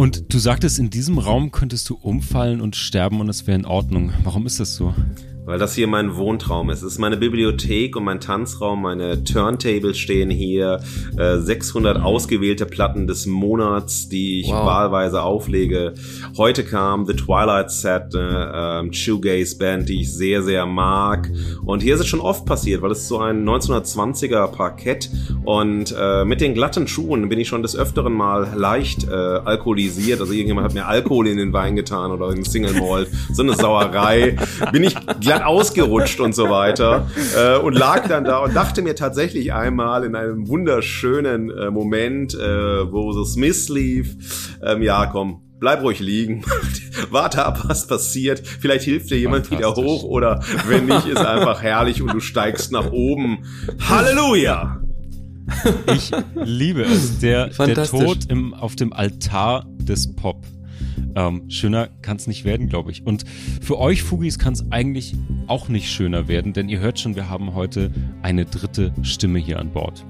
Und du sagtest, in diesem Raum könntest du umfallen und sterben und es wäre in Ordnung. Warum ist das so? Weil das hier mein Wohntraum ist. Es ist meine Bibliothek und mein Tanzraum, meine Turntables stehen hier, äh, 600 ausgewählte Platten des Monats, die ich wow. wahlweise auflege. Heute kam The Twilight Set, äh, äh, Shoegaze Band, die ich sehr, sehr mag. Und hier ist es schon oft passiert, weil es ist so ein 1920er Parkett und äh, mit den glatten Schuhen bin ich schon des Öfteren mal leicht äh, alkoholisiert. Also irgendjemand hat mir Alkohol in den Wein getan oder in Single Malt. So eine Sauerei. Bin ich glatt ausgerutscht und so weiter äh, und lag dann da und dachte mir tatsächlich einmal in einem wunderschönen äh, Moment, äh, wo so Smith lief, ähm, ja komm, bleib ruhig liegen, warte ab, was passiert. Vielleicht hilft dir jemand wieder hoch oder wenn nicht, ist einfach herrlich und du steigst nach oben. Halleluja! Ich liebe es. Der, der Tod im, auf dem Altar des Pop. Ähm, schöner kann es nicht werden, glaube ich. Und für euch Fugis kann es eigentlich auch nicht schöner werden, denn ihr hört schon, wir haben heute eine dritte Stimme hier an Bord.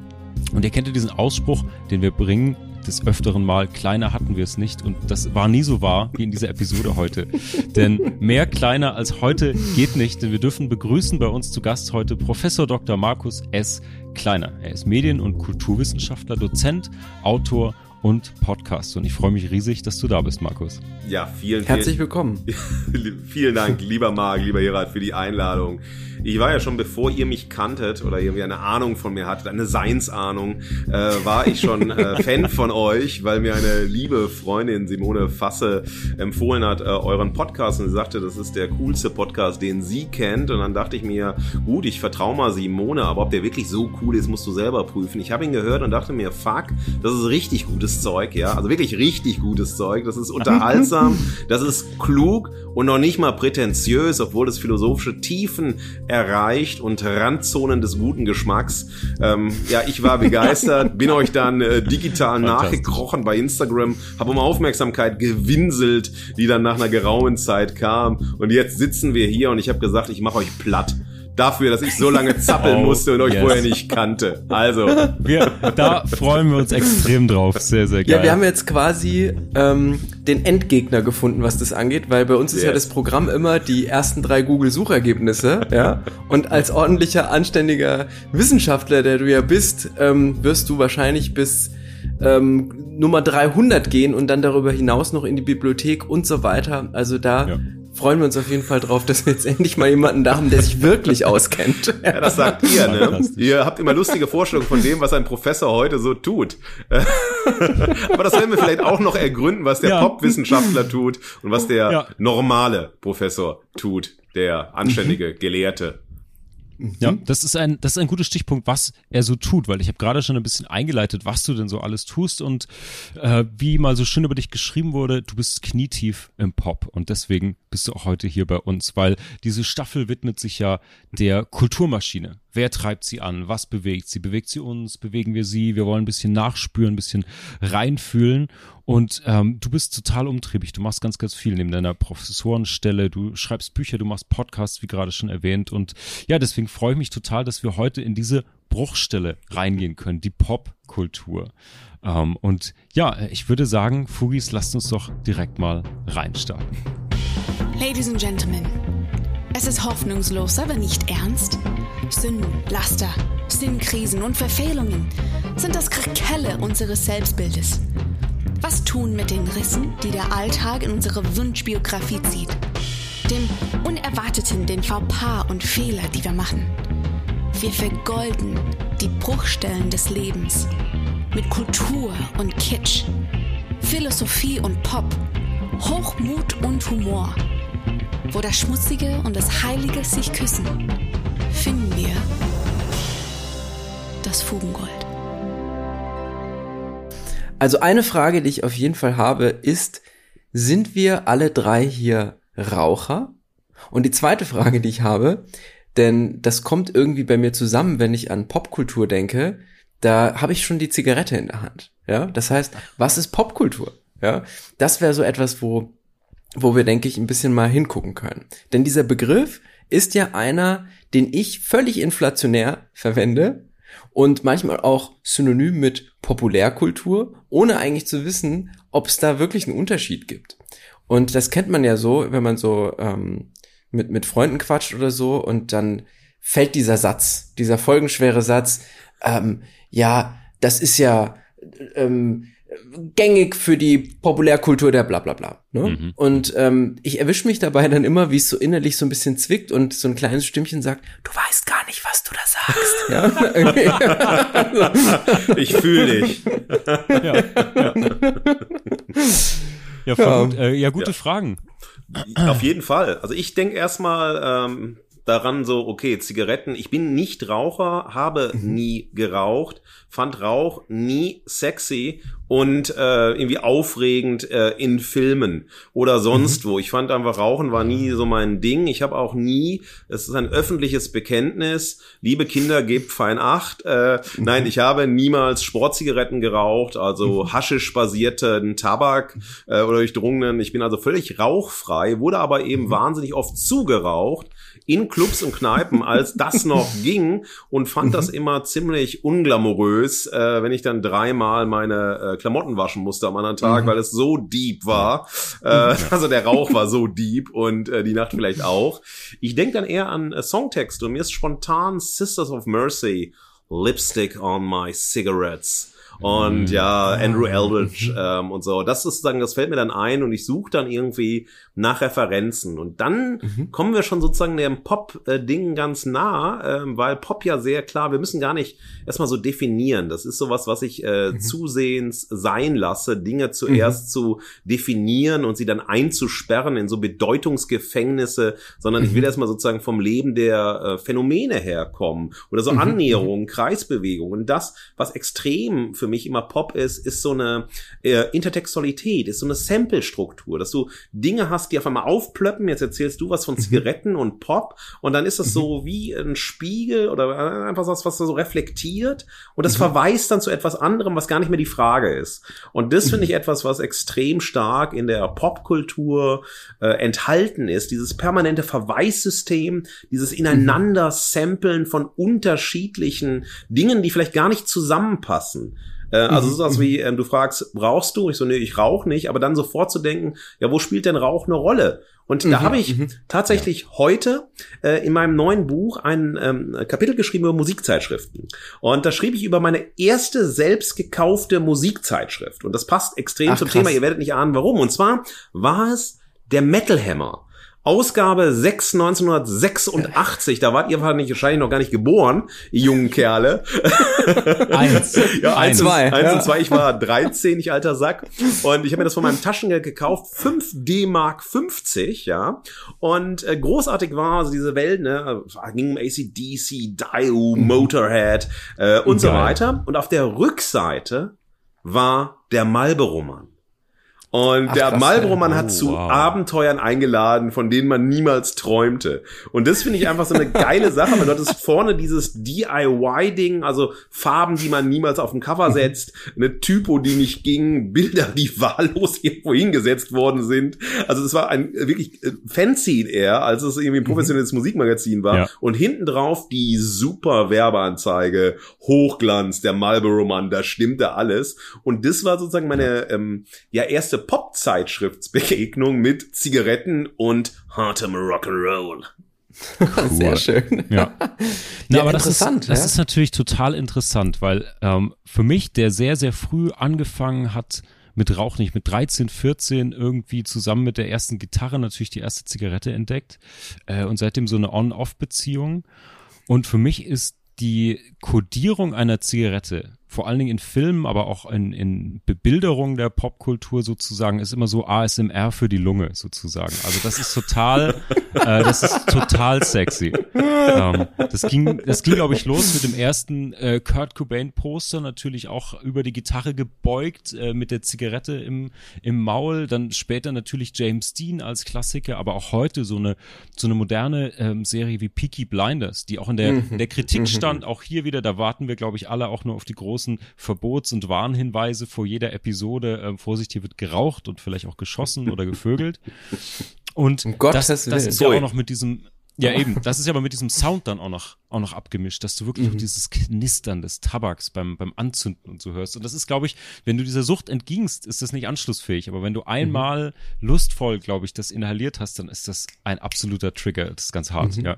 Und ihr kennt ja diesen Ausspruch, den wir bringen, des öfteren Mal, kleiner hatten wir es nicht und das war nie so wahr wie in dieser Episode heute. denn mehr kleiner als heute geht nicht, denn wir dürfen begrüßen bei uns zu Gast heute Professor Dr. Markus S. Kleiner. Er ist Medien- und Kulturwissenschaftler, Dozent, Autor und Podcast. Und ich freue mich riesig, dass du da bist, Markus. Ja, vielen, vielen Herzlich willkommen. vielen Dank, lieber Marc, lieber Gerard, für die Einladung. Ich war ja schon, bevor ihr mich kanntet oder irgendwie eine Ahnung von mir hattet, eine Seinsahnung, äh, war ich schon äh, Fan von euch, weil mir eine liebe Freundin Simone Fasse empfohlen hat, äh, euren Podcast und sie sagte, das ist der coolste Podcast, den sie kennt. Und dann dachte ich mir, gut, ich vertraue mal Simone, aber ob der wirklich so cool ist, musst du selber prüfen. Ich habe ihn gehört und dachte mir, fuck, das ist richtig gutes Zeug, ja. Also wirklich richtig gutes Zeug. Das ist unterhaltsam, das ist klug und noch nicht mal prätentiös, obwohl es philosophische Tiefen erreicht und Randzonen des guten Geschmacks. Ähm, ja, ich war begeistert, bin euch dann äh, digital nachgekrochen bei Instagram, habe um Aufmerksamkeit gewinselt, die dann nach einer geraumen Zeit kam. Und jetzt sitzen wir hier und ich habe gesagt, ich mache euch platt dafür, dass ich so lange zappeln oh, musste und euch yes. vorher nicht kannte. Also. Wir, da freuen wir uns extrem drauf. Sehr, sehr geil. Ja, wir haben jetzt quasi ähm, den Endgegner gefunden, was das angeht, weil bei uns ist yes. ja das Programm immer die ersten drei Google-Suchergebnisse, ja. Und als ordentlicher, anständiger Wissenschaftler, der du ja bist, ähm, wirst du wahrscheinlich bis ähm, Nummer 300 gehen und dann darüber hinaus noch in die Bibliothek und so weiter. Also da ja freuen wir uns auf jeden Fall drauf, dass wir jetzt endlich mal jemanden da haben, der sich wirklich auskennt. Ja, das sagt ihr, ne? Ihr habt immer lustige Vorstellungen von dem, was ein Professor heute so tut. Aber das werden wir vielleicht auch noch ergründen, was der ja. Popwissenschaftler tut und was der ja. normale Professor tut, der anständige Gelehrte. Ja, mhm. das ist ein, das ist ein guter Stichpunkt, was er so tut, weil ich habe gerade schon ein bisschen eingeleitet, was du denn so alles tust und äh, wie mal so schön über dich geschrieben wurde, du bist knietief im Pop und deswegen bist du auch heute hier bei uns, weil diese Staffel widmet sich ja der Kulturmaschine. Wer treibt sie an? Was bewegt sie? Bewegt sie uns? Bewegen wir sie? Wir wollen ein bisschen nachspüren, ein bisschen reinfühlen. Und ähm, du bist total umtriebig. Du machst ganz, ganz viel neben deiner Professorenstelle. Du schreibst Bücher, du machst Podcasts, wie gerade schon erwähnt. Und ja, deswegen freue ich mich total, dass wir heute in diese Bruchstelle reingehen können, die Popkultur. Ähm, und ja, ich würde sagen, Fugis, lasst uns doch direkt mal reinstarten. Ladies and Gentlemen, es ist hoffnungslos, aber nicht ernst. Sünden, Laster, Sinnkrisen und Verfehlungen sind das Krakelle unseres Selbstbildes. Was tun mit den Rissen, die der Alltag in unsere Wunschbiografie zieht? Dem Unerwarteten, den Fauxpas und Fehler, die wir machen. Wir vergolden die Bruchstellen des Lebens mit Kultur und Kitsch, Philosophie und Pop, Hochmut und Humor wo das Schmutzige und das Heilige sich küssen, finden wir das Fugengold. Also eine Frage, die ich auf jeden Fall habe, ist, sind wir alle drei hier Raucher? Und die zweite Frage, die ich habe, denn das kommt irgendwie bei mir zusammen, wenn ich an Popkultur denke, da habe ich schon die Zigarette in der Hand. Ja, das heißt, was ist Popkultur? Ja, das wäre so etwas, wo wo wir, denke ich, ein bisschen mal hingucken können. Denn dieser Begriff ist ja einer, den ich völlig inflationär verwende und manchmal auch synonym mit Populärkultur, ohne eigentlich zu wissen, ob es da wirklich einen Unterschied gibt. Und das kennt man ja so, wenn man so ähm, mit, mit Freunden quatscht oder so und dann fällt dieser Satz, dieser folgenschwere Satz, ähm, ja, das ist ja ähm, gängig für die Populärkultur der bla bla bla. Ne? Mhm. Und ähm, ich erwische mich dabei dann immer, wie es so innerlich so ein bisschen zwickt und so ein kleines Stimmchen sagt, du weißt gar nicht, was du da sagst. ja? ich fühle dich. ja, ja. Ja, ja. Gut, äh, ja gute ja. Fragen. Auf jeden Fall. Also ich denke erstmal, ähm, daran so, okay, Zigaretten, ich bin nicht Raucher, habe mhm. nie geraucht, fand Rauch nie sexy und äh, irgendwie aufregend äh, in Filmen oder sonst mhm. wo. Ich fand einfach Rauchen war nie so mein Ding. Ich habe auch nie, es ist ein öffentliches Bekenntnis, liebe Kinder, gebt fein acht. Äh, mhm. Nein, ich habe niemals Sportzigaretten geraucht, also haschisch-basierten Tabak äh, oder durchdrungenen. Ich bin also völlig rauchfrei, wurde aber eben wahnsinnig oft zugeraucht in Clubs und Kneipen, als das noch ging und fand das mhm. immer ziemlich unglamourös, äh, wenn ich dann dreimal meine äh, Klamotten waschen musste am anderen Tag, mhm. weil es so deep war. Äh, also der Rauch war so deep und äh, die Nacht vielleicht auch. Ich denke dann eher an äh, Songtexte und mir ist spontan Sisters of Mercy, Lipstick on my cigarettes und mhm. ja, Andrew Eldridge ähm, und so. Das ist sozusagen, das fällt mir dann ein und ich suche dann irgendwie nach Referenzen. Und dann mhm. kommen wir schon sozusagen dem Pop-Ding ganz nah, ähm, weil Pop ja sehr klar, wir müssen gar nicht erstmal so definieren. Das ist sowas, was ich äh, mhm. zusehends sein lasse, Dinge zuerst mhm. zu definieren und sie dann einzusperren in so Bedeutungsgefängnisse, sondern ich will mhm. erstmal sozusagen vom Leben der äh, Phänomene herkommen oder so mhm. Annäherungen, Kreisbewegungen. Und das, was extrem für mich immer Pop ist, ist so eine äh, Intertextualität, ist so eine Sample-Struktur, dass du Dinge hast, die auf einmal aufplöppen. Jetzt erzählst du was von mhm. Zigaretten und Pop und dann ist das so mhm. wie ein Spiegel oder einfach was, was so reflektiert und das mhm. verweist dann zu etwas anderem, was gar nicht mehr die Frage ist. Und das finde ich etwas, was extrem stark in der Popkultur äh, enthalten ist. Dieses permanente Verweissystem, dieses ineinander Samplen von unterschiedlichen Dingen, die vielleicht gar nicht zusammenpassen. Äh, also mhm. sowas wie, ähm, du fragst, rauchst du? Ich so, nee, ich rauche nicht, aber dann sofort zu denken, ja, wo spielt denn Rauch eine Rolle? Und mhm. da habe ich mhm. tatsächlich ja. heute äh, in meinem neuen Buch ein ähm, Kapitel geschrieben über Musikzeitschriften. Und da schrieb ich über meine erste selbst gekaufte Musikzeitschrift. Und das passt extrem Ach, zum krass. Thema, ihr werdet nicht ahnen, warum. Und zwar war es der Metal Hammer. Ausgabe 6 1986, da wart ihr wahrscheinlich noch gar nicht geboren, ihr jungen Kerle. eins. ja, eins, zwei. Eins ja. und zwei, ich war 13, ich alter Sack. Und ich habe mir das von meinem Taschengeld gekauft, 5 D-Mark 50, ja. Und äh, großartig war also diese Welt, ne, ging um ACDC, Dio, mhm. Motorhead äh, und Geil. so weiter. Und auf der Rückseite war der Marlboro-Mann. Und Ach, der Marlboro-Mann oh, hat zu wow. Abenteuern eingeladen, von denen man niemals träumte. Und das finde ich einfach so eine geile Sache, weil dort ist vorne dieses DIY-Ding, also Farben, die man niemals auf dem Cover setzt, eine Typo, die nicht ging, Bilder, die wahllos irgendwo hingesetzt worden sind. Also es war ein wirklich äh, Fanzine eher, als es irgendwie ein professionelles Musikmagazin war. Ja. Und hinten drauf die super Werbeanzeige, Hochglanz, der Marlboro-Mann, da stimmte alles. Und das war sozusagen meine ähm, ja erste Pop-Zeitschriftsbegegnung mit Zigaretten und hartem Rock'n'Roll. Cool. Sehr schön. Ja. Na, ja, aber das ist, das ja? ist natürlich total interessant, weil ähm, für mich, der sehr, sehr früh angefangen hat mit Rauch, nicht mit 13, 14 irgendwie zusammen mit der ersten Gitarre natürlich die erste Zigarette entdeckt äh, und seitdem so eine On-Off-Beziehung. Und für mich ist die Kodierung einer Zigarette vor allen Dingen in Filmen, aber auch in, in Bebilderung der Popkultur sozusagen, ist immer so ASMR für die Lunge sozusagen. Also das ist total, äh, das ist total sexy. Ähm, das ging, das ging glaube ich los mit dem ersten äh, Kurt Cobain Poster, natürlich auch über die Gitarre gebeugt äh, mit der Zigarette im im Maul. Dann später natürlich James Dean als Klassiker, aber auch heute so eine so eine moderne ähm, Serie wie Peaky Blinders, die auch in der mhm. der Kritik stand. Auch hier wieder, da warten wir glaube ich alle auch nur auf die große großen Verbots- und Warnhinweise vor jeder Episode. Ähm, Vorsicht, hier wird geraucht und vielleicht auch geschossen oder gevögelt. Und um das, das ist ja auch noch mit diesem Ja, eben. Das ist ja aber mit diesem Sound dann auch noch, auch noch abgemischt, dass du wirklich mhm. dieses Knistern des Tabaks beim, beim Anzünden und so hörst. Und das ist, glaube ich, wenn du dieser Sucht entgingst, ist das nicht anschlussfähig. Aber wenn du einmal mhm. lustvoll, glaube ich, das inhaliert hast, dann ist das ein absoluter Trigger. Das ist ganz hart, mhm. ja.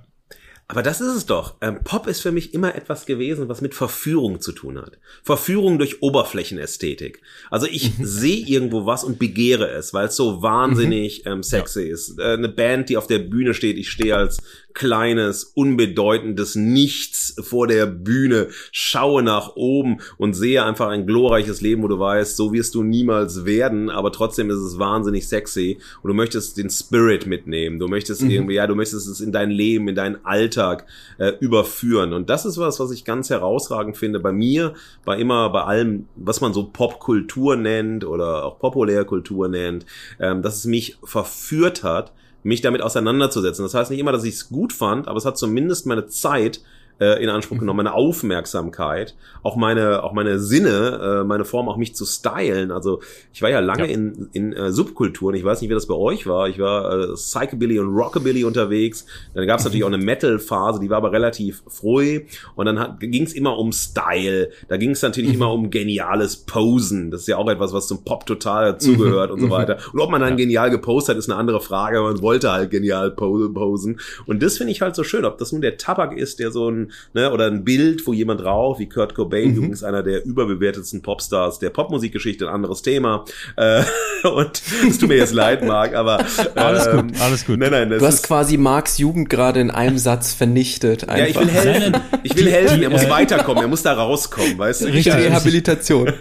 Aber das ist es doch. Ähm, Pop ist für mich immer etwas gewesen, was mit Verführung zu tun hat. Verführung durch Oberflächenästhetik. Also ich mhm. sehe irgendwo was und begehre es, weil es so wahnsinnig mhm. ähm, sexy ja. ist. Äh, eine Band, die auf der Bühne steht, ich stehe als kleines, unbedeutendes Nichts vor der Bühne, schaue nach oben und sehe einfach ein glorreiches Leben, wo du weißt, so wirst du niemals werden, aber trotzdem ist es wahnsinnig sexy und du möchtest den Spirit mitnehmen, du möchtest mhm. irgendwie, ja, du möchtest es in dein Leben, in deinen Alltag äh, überführen. Und das ist was, was ich ganz herausragend finde. Bei mir, bei immer, bei allem, was man so Popkultur nennt oder auch Populärkultur nennt, ähm, dass es mich verführt hat, mich damit auseinanderzusetzen. Das heißt nicht immer, dass ich es gut fand, aber es hat zumindest meine Zeit äh, in Anspruch genommen, meine Aufmerksamkeit, auch meine, auch meine Sinne, äh, meine Form, auch mich zu stylen. Also ich war ja lange ja. in, in äh, Subkulturen, ich weiß nicht, wie das bei euch war. Ich war äh, Psychobilly und Rockabilly unterwegs. Dann gab es natürlich auch eine Metal-Phase, die war aber relativ früh. Und dann ging es immer um Style. Da ging es natürlich mhm. immer um geniales Posen. Das ist ja auch etwas, was zum Pop total dazugehört mhm. und so mhm. weiter. Und ob man dann ja. genial gepostet hat, ist eine andere Frage. Man wollte halt genial posen. Und das finde ich halt so schön, ob das nun der Tabak ist, der so ein ne, oder ein Bild, wo jemand drauf, wie Kurt Cobain, mhm. übrigens einer der überbewertetsten Popstars der Popmusikgeschichte, ein anderes Thema. Äh, und es tut mir jetzt leid, Marc, aber äh, alles gut, ähm, alles gut. Nein, nein, du hast quasi Marks Jugend gerade in einem Satz vernichtet. Einfach. Ja, ich will helfen. Ich will helfen. Er muss weiterkommen. Er muss da rauskommen, weißt du? Richtig Rehabilitation.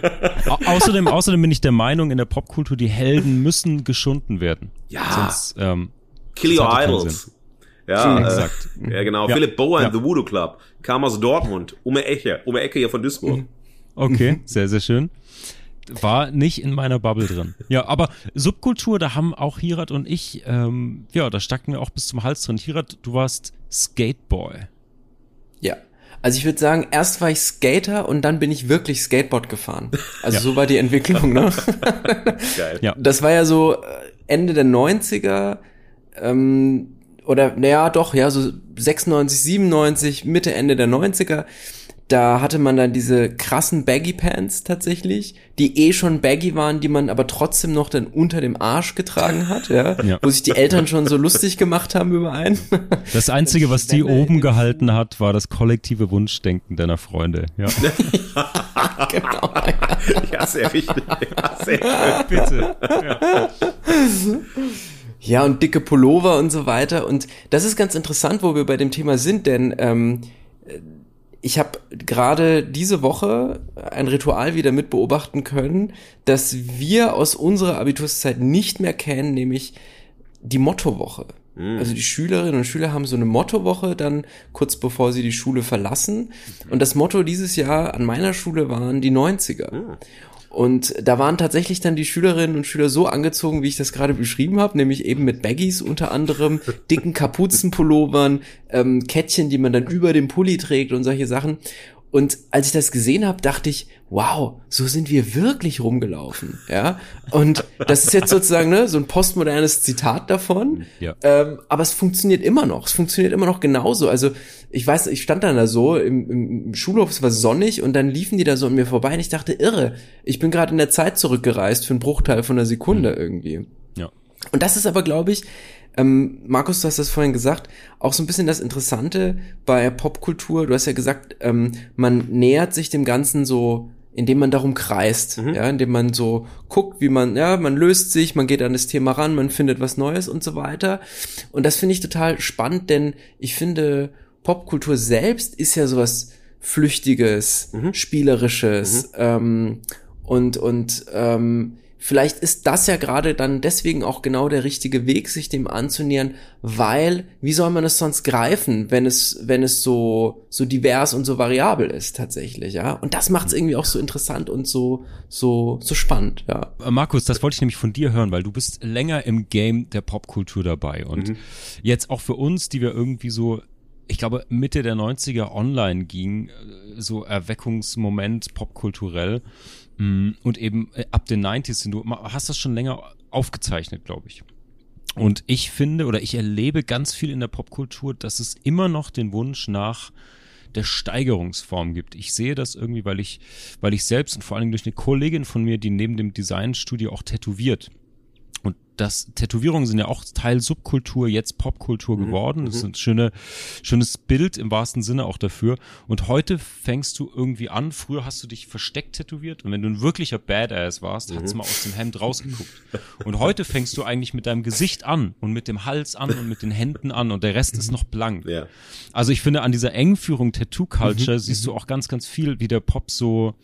außerdem, außerdem bin ich der Meinung, in der Popkultur die Helden müssen geschunden werden. Ja. Sonst, ähm, Kill your idols. Ja, äh, exakt. ja genau. Ja. Philipp Bauer ja. in The Voodoo Club kam aus Dortmund, um die Ecke, um die Ecke hier von Duisburg. Okay, sehr, sehr schön. War nicht in meiner Bubble drin. Ja, aber Subkultur, da haben auch Hirat und ich, ähm, ja, da stackten wir auch bis zum Hals drin. Hirat, du warst Skateboy. Ja. Also ich würde sagen, erst war ich Skater und dann bin ich wirklich Skateboard gefahren. Also ja. so war die Entwicklung, ne? Geil. Ja. Das war ja so äh, Ende der 90er. Ähm, oder naja, doch, ja, so 96, 97, Mitte, Ende der 90er, da hatte man dann diese krassen Baggy Pants tatsächlich, die eh schon baggy waren, die man aber trotzdem noch dann unter dem Arsch getragen hat, ja, ja. wo sich die Eltern schon so lustig gemacht haben über einen. Das einzige, was die oben gehalten hat, war das kollektive Wunschdenken deiner Freunde, ja. ja genau. Ja. ja, sehr wichtig. Ja, sehr schön. Bitte. Ja. Ja, und dicke Pullover und so weiter. Und das ist ganz interessant, wo wir bei dem Thema sind, denn ähm, ich habe gerade diese Woche ein Ritual wieder mit beobachten können, das wir aus unserer Abiturszeit nicht mehr kennen, nämlich die Mottowoche. Mhm. Also die Schülerinnen und Schüler haben so eine Mottowoche dann kurz bevor sie die Schule verlassen. Und das Motto dieses Jahr an meiner Schule waren die 90er. Mhm. Und da waren tatsächlich dann die Schülerinnen und Schüler so angezogen, wie ich das gerade beschrieben habe, nämlich eben mit Baggies unter anderem, dicken Kapuzenpullovern, ähm, Kettchen, die man dann über dem Pulli trägt und solche Sachen. Und als ich das gesehen habe, dachte ich, wow, so sind wir wirklich rumgelaufen, ja. Und das ist jetzt sozusagen ne, so ein postmodernes Zitat davon. Ja. Ähm, aber es funktioniert immer noch. Es funktioniert immer noch genauso. Also ich weiß, ich stand dann da so im, im Schulhof, es war sonnig und dann liefen die da so an mir vorbei und ich dachte, irre, ich bin gerade in der Zeit zurückgereist für einen Bruchteil von einer Sekunde mhm. irgendwie. Ja. Und das ist aber, glaube ich, ähm, Markus, du hast das vorhin gesagt, auch so ein bisschen das Interessante bei Popkultur. Du hast ja gesagt, ähm, man nähert sich dem Ganzen so, indem man darum kreist, mhm. ja, indem man so guckt, wie man, ja, man löst sich, man geht an das Thema ran, man findet was Neues und so weiter. Und das finde ich total spannend, denn ich finde, Popkultur selbst ist ja sowas Flüchtiges, mhm. Spielerisches, mhm. Ähm, und, und ähm, vielleicht ist das ja gerade dann deswegen auch genau der richtige Weg, sich dem anzunähern, weil wie soll man es sonst greifen, wenn es wenn es so so divers und so variabel ist tatsächlich, ja? Und das macht es irgendwie auch so interessant und so so so spannend, ja. Äh, Markus, das wollte ich nämlich von dir hören, weil du bist länger im Game der Popkultur dabei und mhm. jetzt auch für uns, die wir irgendwie so ich glaube, Mitte der 90er online ging, äh, so Erweckungsmoment popkulturell. Mm, und eben äh, ab den 90s sind du, hast das schon länger aufgezeichnet, glaube ich. Und ich finde oder ich erlebe ganz viel in der Popkultur, dass es immer noch den Wunsch nach der Steigerungsform gibt. Ich sehe das irgendwie, weil ich, weil ich selbst und vor allen Dingen durch eine Kollegin von mir, die neben dem Designstudio auch tätowiert, und das Tätowierungen sind ja auch Teil Subkultur, jetzt Popkultur mhm, geworden. Das ist mhm. ein schöne, schönes Bild im wahrsten Sinne auch dafür. Und heute fängst du irgendwie an. Früher hast du dich versteckt tätowiert und wenn du ein wirklicher Badass warst, mhm. hat's mal aus dem Hemd rausgeguckt. Und heute fängst du eigentlich mit deinem Gesicht an und mit dem Hals an und mit den Händen an und der Rest ist noch blank. Ja. Also ich finde, an dieser Engführung Tattoo Culture mhm. siehst du auch ganz, ganz viel, wie der Pop so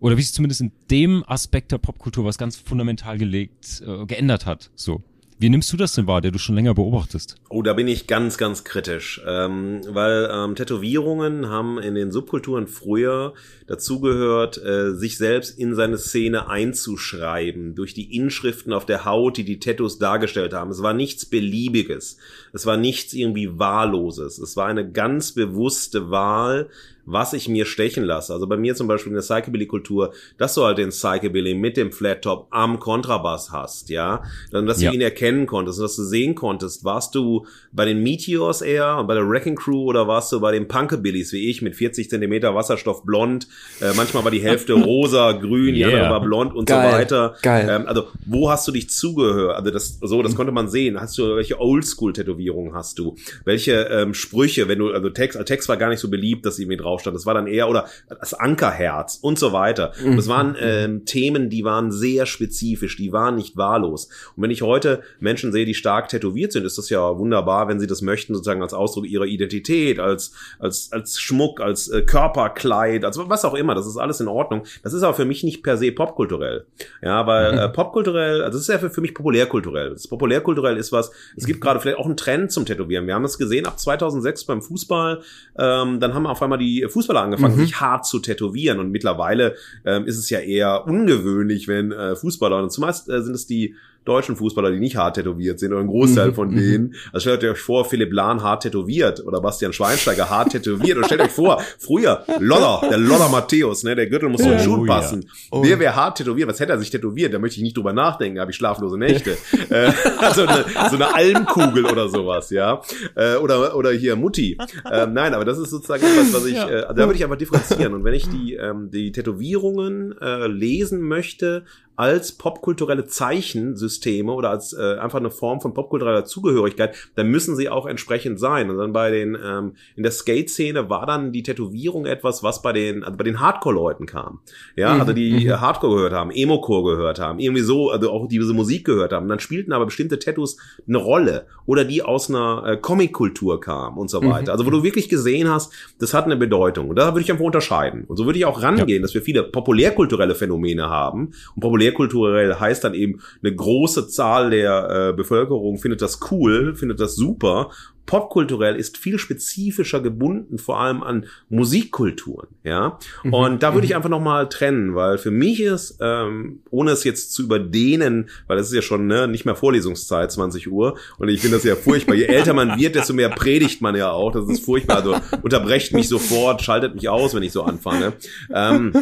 oder wie sich zumindest in dem Aspekt der Popkultur was ganz fundamental gelegt, äh, geändert hat. So. Wie nimmst du das denn wahr, der du schon länger beobachtest? Oh, da bin ich ganz, ganz kritisch, ähm, weil ähm, Tätowierungen haben in den Subkulturen früher dazugehört, äh, sich selbst in seine Szene einzuschreiben durch die Inschriften auf der Haut, die die Tattoos dargestellt haben. Es war nichts Beliebiges, es war nichts irgendwie Wahlloses, es war eine ganz bewusste Wahl, was ich mir stechen lasse. Also bei mir zum Beispiel in der Psychobilly-Kultur, dass du halt den Psychobilly mit dem Flat-Top am Kontrabass hast, ja, dann, dass ja. du ihn erkennen konntest und dass du sehen konntest, warst du bei den Meteors eher und bei der Wrecking Crew oder warst du bei den Punkabillys wie ich mit 40 Zentimeter Wasserstoff blond, äh, manchmal war die Hälfte rosa, grün, yeah. die andere war blond und Geil. so weiter. Geil. Ähm, also wo hast du dich zugehört? Also das so, das konnte man sehen. Hast du welche Oldschool-Tätowierungen hast du? Welche ähm, Sprüche, wenn du also Text, Text war gar nicht so beliebt, dass sie mir drauf stand. Das war dann eher, oder das Ankerherz und so weiter. Und das waren ähm, Themen, die waren sehr spezifisch, die waren nicht wahllos. Und wenn ich heute Menschen sehe, die stark tätowiert sind, ist das ja wunderbar, wenn sie das möchten, sozusagen als Ausdruck ihrer Identität, als, als, als Schmuck, als äh, Körperkleid, als was auch immer. Das ist alles in Ordnung. Das ist aber für mich nicht per se popkulturell. Ja, weil mhm. äh, popkulturell, also das ist ja für, für mich populärkulturell. Das populärkulturell ist was, es gibt gerade vielleicht auch einen Trend zum Tätowieren. Wir haben das gesehen ab 2006 beim Fußball. Ähm, dann haben auf einmal die Fußballer angefangen, mhm. sich hart zu tätowieren. Und mittlerweile ähm, ist es ja eher ungewöhnlich, wenn äh, Fußballer, und zumeist äh, sind es die deutschen Fußballer, die nicht hart tätowiert sind, oder ein Großteil mhm. von mhm. denen. Also stellt euch vor, Philipp Lahn hart tätowiert oder Bastian Schweinsteiger hart tätowiert. Und stellt euch vor, früher, Loller, der Loller Matthäus, ne, der Gürtel muss so in den Schuh oh, passen. Oh. Der wäre hart tätowiert. Was hätte er sich tätowiert? Da möchte ich nicht drüber nachdenken, habe ich schlaflose Nächte. äh, also eine, so eine Almkugel oder sowas, ja. Äh, oder, oder hier Mutti. Ähm, nein, aber das ist sozusagen etwas, was ich, ja. äh, da würde ich einfach differenzieren. Und wenn ich die, ähm, die Tätowierungen äh, lesen möchte, als popkulturelle Zeichensysteme oder als äh, einfach eine Form von popkultureller Zugehörigkeit, dann müssen sie auch entsprechend sein. Und dann bei den ähm, in der Skate-Szene war dann die Tätowierung etwas, was bei den also bei den Hardcore-Leuten kam. Ja, mhm. also die mhm. Hardcore gehört haben, Emo-Core gehört haben, irgendwie so, also auch diese Musik gehört haben. dann spielten aber bestimmte Tattoos eine Rolle oder die aus einer äh, Comic-Kultur kamen und so mhm. weiter. Mhm. Also wo du wirklich gesehen hast, das hat eine Bedeutung. Und da würde ich einfach unterscheiden. Und so würde ich auch rangehen, ja. dass wir viele populärkulturelle Phänomene haben und populär populärkulturell heißt dann eben, eine große Zahl der äh, Bevölkerung findet das cool, findet das super popkulturell ist viel spezifischer gebunden, vor allem an Musikkulturen, ja. Mhm. Und da würde ich mhm. einfach nochmal trennen, weil für mich ist, ähm, ohne es jetzt zu überdehnen, weil es ist ja schon ne, nicht mehr Vorlesungszeit, 20 Uhr, und ich finde das ja furchtbar. Je älter man wird, desto mehr predigt man ja auch. Das ist furchtbar. Also unterbrecht mich sofort, schaltet mich aus, wenn ich so anfange. Ähm,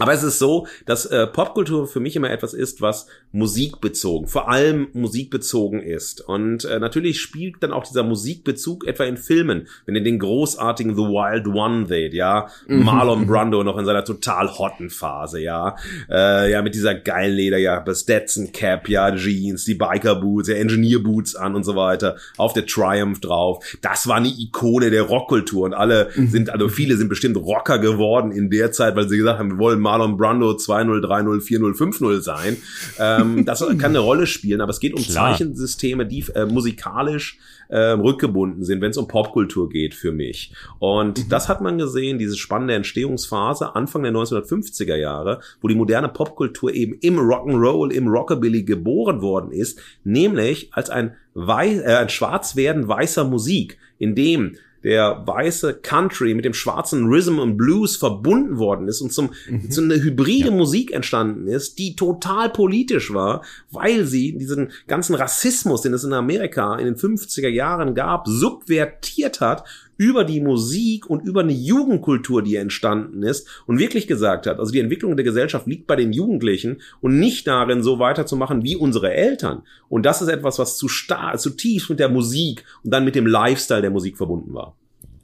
aber es ist so, dass äh, Popkultur für mich immer etwas ist, was musikbezogen, vor allem musikbezogen ist. Und äh, natürlich spielt dann auch dieser Musikbezug Bezug etwa in Filmen, wenn ihr den großartigen The Wild One seht, ja, mhm. Marlon Brando noch in seiner total hotten Phase, ja, äh, ja, mit dieser geilen Leder, ja, Stetson Cap, ja, Jeans, die Biker Boots, ja, Engineer Boots an und so weiter, auf der Triumph drauf. Das war eine Ikone der Rockkultur und alle mhm. sind, also viele sind bestimmt Rocker geworden in der Zeit, weil sie gesagt haben, wir wollen Marlon Brando 2-0, 3-0, 4-0, 5-0 sein. Ähm, das kann eine Rolle spielen, aber es geht um Klar. Zeichensysteme, die äh, musikalisch äh, rückgebunden sind, wenn es um Popkultur geht für mich. Und mhm. das hat man gesehen, diese spannende Entstehungsphase Anfang der 1950er Jahre, wo die moderne Popkultur eben im Rock'n'Roll, im Rockabilly geboren worden ist, nämlich als ein, Wei äh, ein Schwarzwerden weißer Musik, in dem der weiße Country mit dem schwarzen Rhythm und Blues verbunden worden ist und zum, mhm. zu einer hybride ja. Musik entstanden ist, die total politisch war, weil sie diesen ganzen Rassismus, den es in Amerika in den 50er Jahren gab, subvertiert hat über die Musik und über eine Jugendkultur, die entstanden ist und wirklich gesagt hat, also die Entwicklung der Gesellschaft liegt bei den Jugendlichen und nicht darin, so weiterzumachen wie unsere Eltern. Und das ist etwas, was zu stark, zu tief mit der Musik und dann mit dem Lifestyle der Musik verbunden war.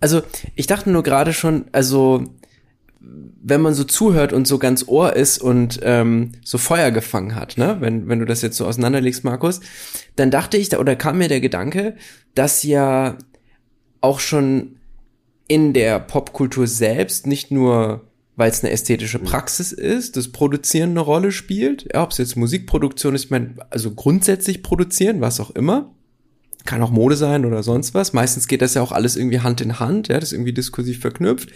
Also ich dachte nur gerade schon, also wenn man so zuhört und so ganz Ohr ist und ähm, so Feuer gefangen hat, ne, wenn, wenn du das jetzt so auseinanderlegst, Markus, dann dachte ich, oder kam mir der Gedanke, dass ja auch schon in der Popkultur selbst nicht nur weil es eine ästhetische mhm. Praxis ist, das Produzieren eine Rolle spielt, ja, ob es jetzt Musikproduktion ist, ich meine, also grundsätzlich produzieren, was auch immer, kann auch Mode sein oder sonst was. Meistens geht das ja auch alles irgendwie Hand in Hand, ja, das ist irgendwie diskursiv verknüpft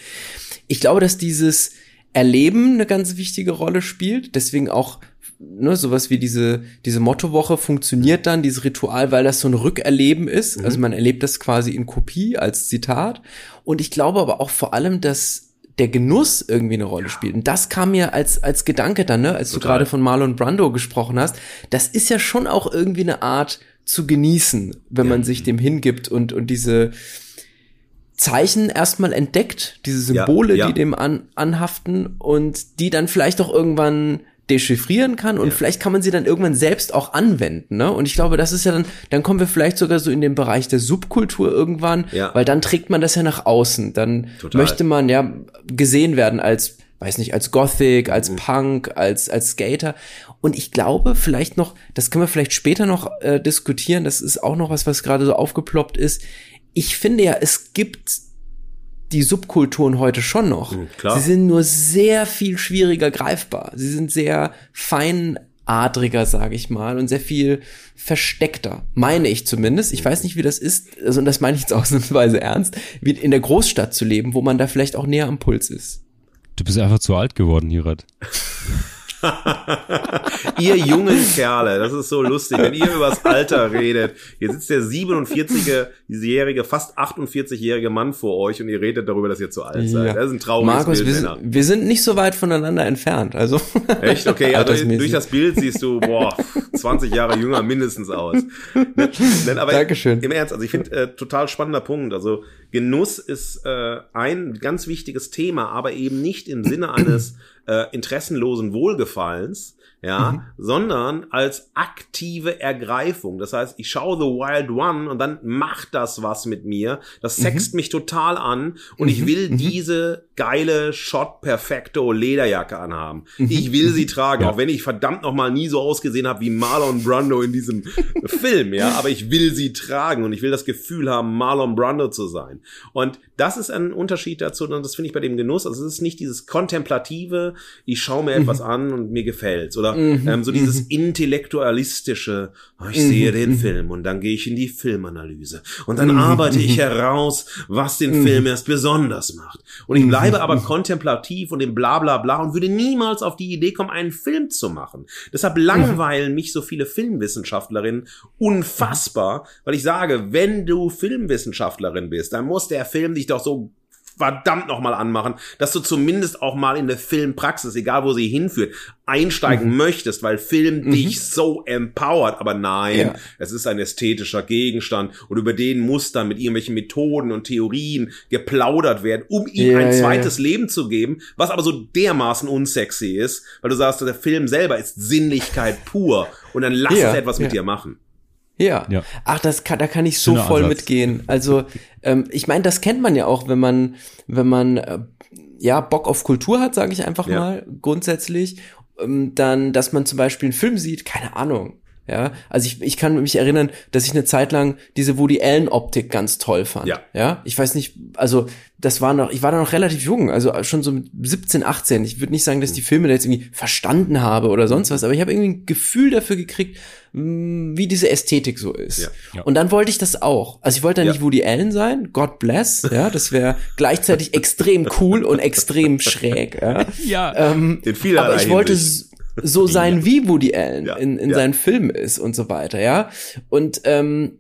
ich glaube, dass dieses Erleben eine ganz wichtige Rolle spielt. Deswegen auch ne, sowas wie diese, diese Mottowoche funktioniert dann, dieses Ritual, weil das so ein Rückerleben ist. Mhm. Also man erlebt das quasi in Kopie als Zitat. Und ich glaube aber auch vor allem, dass der Genuss irgendwie eine Rolle spielt. Und das kam mir als, als Gedanke dann, ne, als Total. du gerade von Marlon Brando gesprochen hast. Das ist ja schon auch irgendwie eine Art zu genießen, wenn ja. man sich dem hingibt und, und diese, Zeichen erstmal entdeckt, diese Symbole, ja, ja. die dem an, anhaften und die dann vielleicht auch irgendwann dechiffrieren kann und ja. vielleicht kann man sie dann irgendwann selbst auch anwenden, ne? Und ich glaube, das ist ja dann, dann kommen wir vielleicht sogar so in den Bereich der Subkultur irgendwann, weil dann trägt man das ja nach außen. Dann Total. möchte man ja gesehen werden als, weiß nicht, als Gothic, als mhm. Punk, als, als Skater. Und ich glaube, vielleicht noch, das können wir vielleicht später noch äh, diskutieren, das ist auch noch was, was gerade so aufgeploppt ist ich finde ja, es gibt die Subkulturen heute schon noch. Mhm, Sie sind nur sehr viel schwieriger greifbar. Sie sind sehr feinadriger, sage ich mal, und sehr viel versteckter, meine ich zumindest. Ich weiß nicht, wie das ist, also und das meine ich jetzt ausnahmsweise ernst, wie in der Großstadt zu leben, wo man da vielleicht auch näher am Puls ist. Du bist einfach zu alt geworden, Hirat. ihr jungen Kerle, das ist so lustig, wenn ihr übers Alter redet. Hier sitzt der 47-jährige, fast 48-jährige Mann vor euch und ihr redet darüber, dass ihr zu alt seid. Ja. Das ist ein trauriges Markus, Bild, wir sind, wir sind nicht so weit voneinander entfernt, also. Echt? Okay, also durch das Bild siehst du, boah, 20 Jahre jünger mindestens aus. Ne, aber Dankeschön. Im Ernst, also ich finde, äh, total spannender Punkt. Also Genuss ist äh, ein ganz wichtiges Thema, aber eben nicht im Sinne eines äh, interessenlosen Wohlgefallens, ja, mhm. sondern als aktive Ergreifung. Das heißt, ich schaue The Wild One und dann macht das was mit mir. Das mhm. sext mhm. mich total an und mhm. ich will mhm. diese geile Shot Perfecto Lederjacke anhaben. Mhm. Ich will sie tragen, ja. auch wenn ich verdammt noch mal nie so ausgesehen habe wie Marlon Brando in diesem Film, ja, aber ich will sie tragen und ich will das Gefühl haben, Marlon Brando zu sein. Und das ist ein Unterschied dazu und das finde ich bei dem Genuss. Also es ist nicht dieses kontemplative, ich schaue mir etwas an und mir gefällt's oder mhm. ähm, so dieses mhm. intellektualistische, oh, ich mhm. sehe den mhm. Film und dann gehe ich in die Filmanalyse und dann arbeite ich heraus, was den Film erst besonders macht. Und ich bleibe aber kontemplativ und im bla bla bla und würde niemals auf die Idee kommen, einen Film zu machen. Deshalb langweilen mich so viele Filmwissenschaftlerinnen unfassbar, weil ich sage, wenn du Filmwissenschaftlerin bist, dann muss der Film dich doch so verdammt nochmal anmachen, dass du zumindest auch mal in der Filmpraxis, egal wo sie hinführt, einsteigen mhm. möchtest, weil Film mhm. dich so empowert. Aber nein, ja. es ist ein ästhetischer Gegenstand und über den muss dann mit irgendwelchen Methoden und Theorien geplaudert werden, um ihm ja, ein zweites ja, Leben zu geben, was aber so dermaßen unsexy ist, weil du sagst, der Film selber ist Sinnlichkeit pur und dann lass es etwas mit dir machen. Ja. ja. Ach, das kann, da kann ich so Schöner voll Ansatz. mitgehen. Also, ähm, ich meine, das kennt man ja auch, wenn man, wenn man äh, ja Bock auf Kultur hat, sage ich einfach ja. mal grundsätzlich. Ähm, dann, dass man zum Beispiel einen Film sieht, keine Ahnung. Ja, also ich, ich kann mich erinnern, dass ich eine Zeit lang diese Woody Allen Optik ganz toll fand. Ja. Ja, ich weiß nicht, also das war noch, ich war da noch relativ jung, also schon so mit 17, 18. Ich würde nicht sagen, dass ich die Filme da jetzt irgendwie verstanden habe oder sonst was, aber ich habe irgendwie ein Gefühl dafür gekriegt, mm, wie diese Ästhetik so ist. Ja. Ja. Und dann wollte ich das auch. Also ich wollte da nicht Woody Allen sein, God bless, ja, das wäre gleichzeitig extrem cool und extrem schräg. Ja, ja. Ähm, aber ich wollte so sein wie Woody Allen ja, in, in ja. seinen Filmen ist und so weiter, ja. Und ähm,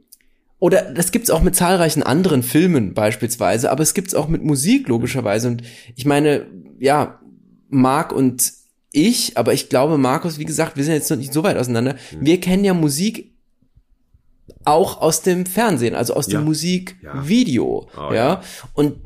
oder das gibt's auch mit zahlreichen anderen Filmen beispielsweise, aber es gibt's auch mit Musik logischerweise. Und ich meine, ja, Marc und ich, aber ich glaube, Markus, wie gesagt, wir sind jetzt noch nicht so weit auseinander. Mhm. Wir kennen ja Musik auch aus dem Fernsehen, also aus dem Ja. Musikvideo, Oh, ja. ja. Und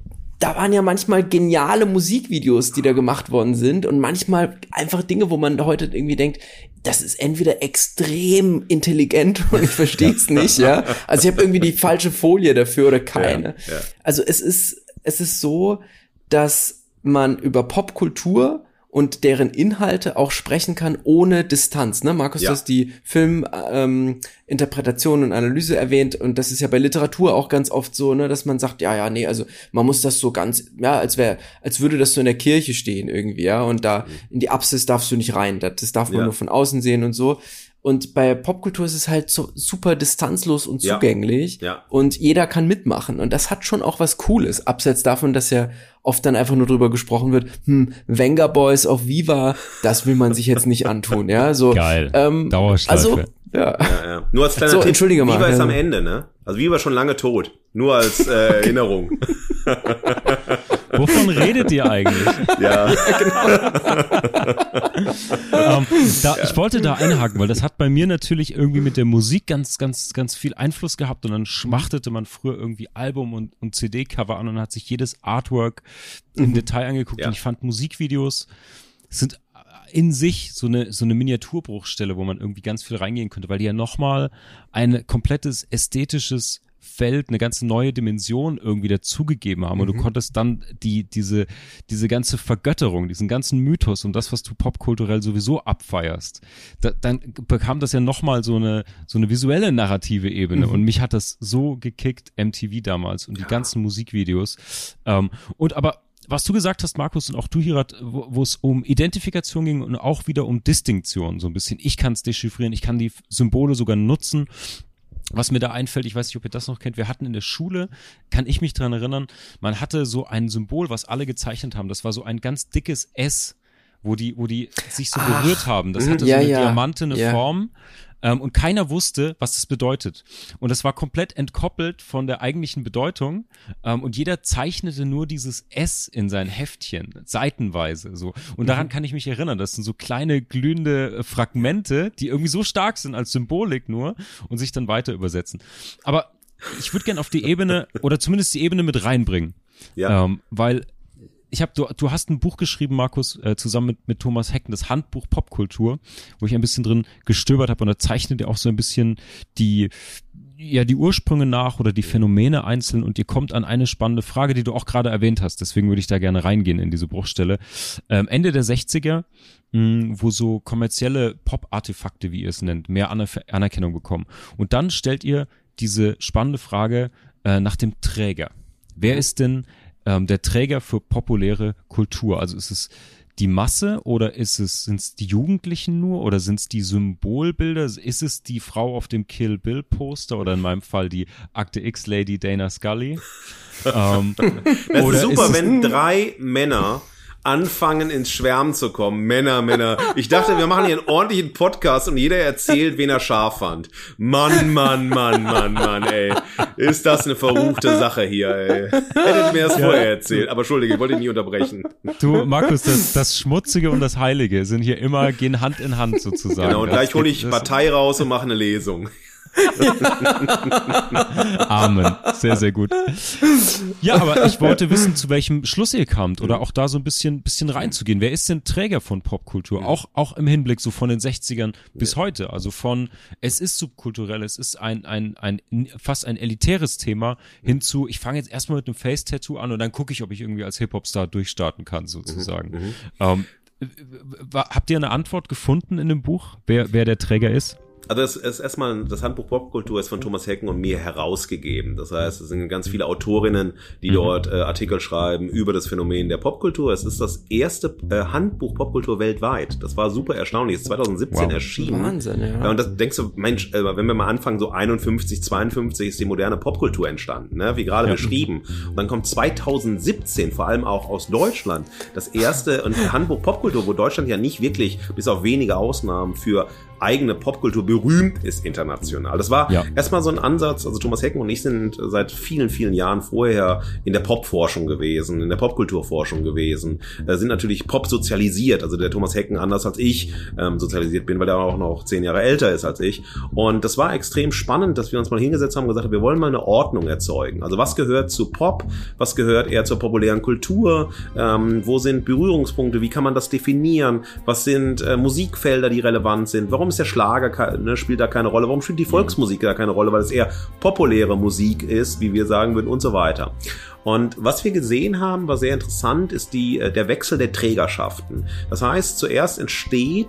da waren ja manchmal geniale Musikvideos, die da gemacht worden sind und manchmal einfach Dinge, wo man heute irgendwie denkt, das ist entweder extrem intelligent und ich verstehe es nicht, ja. Also ich habe irgendwie die falsche Folie dafür oder keine. Ja, ja. Also es ist es ist so, dass man über Popkultur und deren Inhalte auch sprechen kann ohne Distanz. Ne? Markus, Ja. du hast die Filminterpretation ähm, und Analyse erwähnt und das ist ja bei Literatur auch ganz oft so, ne, dass man sagt, ja, ja, nee, also man muss das so ganz, ja, als wäre, als würde das so in der Kirche stehen irgendwie, ja, und da in die Apsis darfst du nicht rein, das, das darf man Mhm. Ja. nur von außen sehen und so. Und bei Popkultur ist es halt so super distanzlos und Ja. zugänglich Ja. und jeder kann mitmachen und das hat schon auch was Cooles, abseits davon, dass ja oft dann einfach nur drüber gesprochen wird, hm, Venga Boys auf Viva, das will man sich jetzt nicht antun, ja, so. Geil. Ähm, Dauerschleife. Also, ja. Ja, ja. Nur als kleiner So, Tipp, entschuldige mal, Viva ist ja. am Ende, ne? Also Viva ist schon lange tot. Nur als äh, Erinnerung. Wovon redet ihr eigentlich? ja. ähm, da, Ich wollte da einhaken, weil das hat bei mir natürlich irgendwie mit der Musik ganz, ganz, ganz viel Einfluss gehabt und dann schmachtete man früher irgendwie Album und, und CD-Cover an und hat sich jedes Artwork im Detail angeguckt Ja. und ich fand Musikvideos sind in sich so eine, so eine Miniaturbruchstelle, wo man irgendwie ganz viel reingehen könnte, weil die ja nochmal ein komplettes ästhetisches Feld, eine ganze neue Dimension irgendwie dazugegeben haben. Und du konntest dann die, diese, diese ganze Vergötterung, diesen ganzen Mythos und das, was du popkulturell sowieso abfeierst, da, dann bekam das ja nochmal so eine, so eine visuelle narrative Ebene. Und mich hat das so gekickt, MTV damals und die ganzen Musikvideos. Ähm, und aber was du gesagt hast, Markus, und auch du, Hirat, wo es um Identifikation ging und auch wieder um Distinktion so ein bisschen. Ich kann es dechiffrieren, ich kann die Symbole sogar nutzen. Was mir da einfällt, ich weiß nicht, ob ihr das noch kennt, wir hatten in der Schule, kann ich mich dran erinnern, man hatte so ein Symbol, was alle gezeichnet haben. Das war so ein ganz dickes S, wo die, wo die sich so Ach, berührt haben. Das mhm, hatte ja, so eine ja, diamantene ja. Form. Ähm, und keiner wusste, was das bedeutet. Und das war komplett entkoppelt von der eigentlichen Bedeutung. Ähm, und jeder zeichnete nur dieses S in sein Heftchen, seitenweise so. Und daran Mhm. kann ich mich erinnern. Das sind so kleine glühende äh, Fragmente, die irgendwie so stark sind als Symbolik nur und sich dann weiter übersetzen. Aber ich würde gerne auf die Ebene oder zumindest die Ebene mit reinbringen. Ja. Ähm, weil ich habe, du, du hast ein Buch geschrieben, Markus, äh, zusammen mit, mit Thomas Hecken, das Handbuch Popkultur, wo ich ein bisschen drin gestöbert habe und da zeichnet ihr auch so ein bisschen die, ja, die Ursprünge nach oder die Phänomene einzeln und ihr kommt an eine spannende Frage, die du auch gerade erwähnt hast. Deswegen würde ich da gerne reingehen in diese Bruchstelle. Ähm, Ende der 60er, mh, wo so kommerzielle Pop-Artefakte, wie ihr es nennt, mehr Aner Anerkennung bekommen. Und dann stellt ihr diese spannende Frage äh, nach dem Träger. Wer ist denn ähm, der Träger für populäre Kultur? Also ist es die Masse oder ist es sind es die Jugendlichen nur oder sind es die Symbolbilder? Ist es die Frau auf dem Kill Bill Poster oder in meinem Fall die Akte X Lady Dana Scully? ähm, Das oder ist super, es- wenn drei Männer anfangen ins Schwärmen zu kommen. Männer, Männer. Ich dachte, wir machen hier einen ordentlichen Podcast und jeder erzählt, wen er scharf fand. Mann, Mann, Mann, Mann, Mann, ey. Ist das eine verruchte Sache hier, ey. Hättet mir das vorher erzählt. Aber Entschuldige, ich wollte dich nie unterbrechen. Du, Markus, das, das Schmutzige und das Heilige sind hier immer, gehen Hand in Hand sozusagen. Genau, und gleich hole ich Partei raus und mache eine Lesung. Amen. Sehr, sehr gut. Ja, aber ich wollte wissen, zu welchem Schluss ihr kamt oder auch da so ein bisschen, bisschen reinzugehen. Wer ist denn Träger von Popkultur? Auch, auch im Hinblick so von den 60ern bis heute. Also von, es ist subkulturell, es ist ein, ein, ein, fast ein elitäres Thema hinzu, ich fange jetzt erstmal mit einem Face-Tattoo an und dann gucke ich, ob ich irgendwie als Hip-Hop-Star durchstarten kann, sozusagen. Ähm, w- w- habt ihr eine Antwort gefunden in dem Buch, wer, wer der Träger ist? Also es ist erstmal, das Handbuch Popkultur ist von Thomas Hecken und mir herausgegeben. Das heißt, es sind ganz viele Autorinnen, die dort äh, Artikel schreiben über das Phänomen der Popkultur. Es ist das erste äh, Handbuch Popkultur weltweit. Das war super erstaunlich. Es ist 2017 Wow. erschienen. Wahnsinn, ja. Ja, und das denkst du, Mensch, äh, wenn wir mal anfangen, so 51, 52 ist die moderne Popkultur entstanden, ne? wie gerade Ja. beschrieben. Und dann kommt 2017, vor allem auch aus Deutschland, das erste und Handbuch Popkultur, wo Deutschland ja nicht wirklich, bis auf wenige Ausnahmen, für eigene Popkultur berühmt ist international. Das war ja. erstmal so ein Ansatz, also Thomas Hecken und ich sind seit vielen, vielen Jahren vorher in der Popforschung gewesen, in der Popkulturforschung gewesen, äh, sind natürlich Pop sozialisiert, also der Thomas Hecken anders als ich ähm, sozialisiert bin, weil er auch noch zehn Jahre älter ist als ich. Und das war extrem spannend, dass wir uns mal hingesetzt haben und gesagt haben, wir wollen mal eine Ordnung erzeugen. Also was gehört zu Pop, was gehört eher zur populären Kultur, ähm, wo sind Berührungspunkte, wie kann man das definieren, was sind äh, Musikfelder, die relevant sind, warum ist der Schlager, ne, spielt da keine Rolle, warum spielt die Volksmusik da keine Rolle, weil es eher populäre Musik ist, wie wir sagen würden und so weiter. Und was wir gesehen haben, war sehr interessant, ist die, äh, der Wechsel der Trägerschaften. Das heißt, zuerst entsteht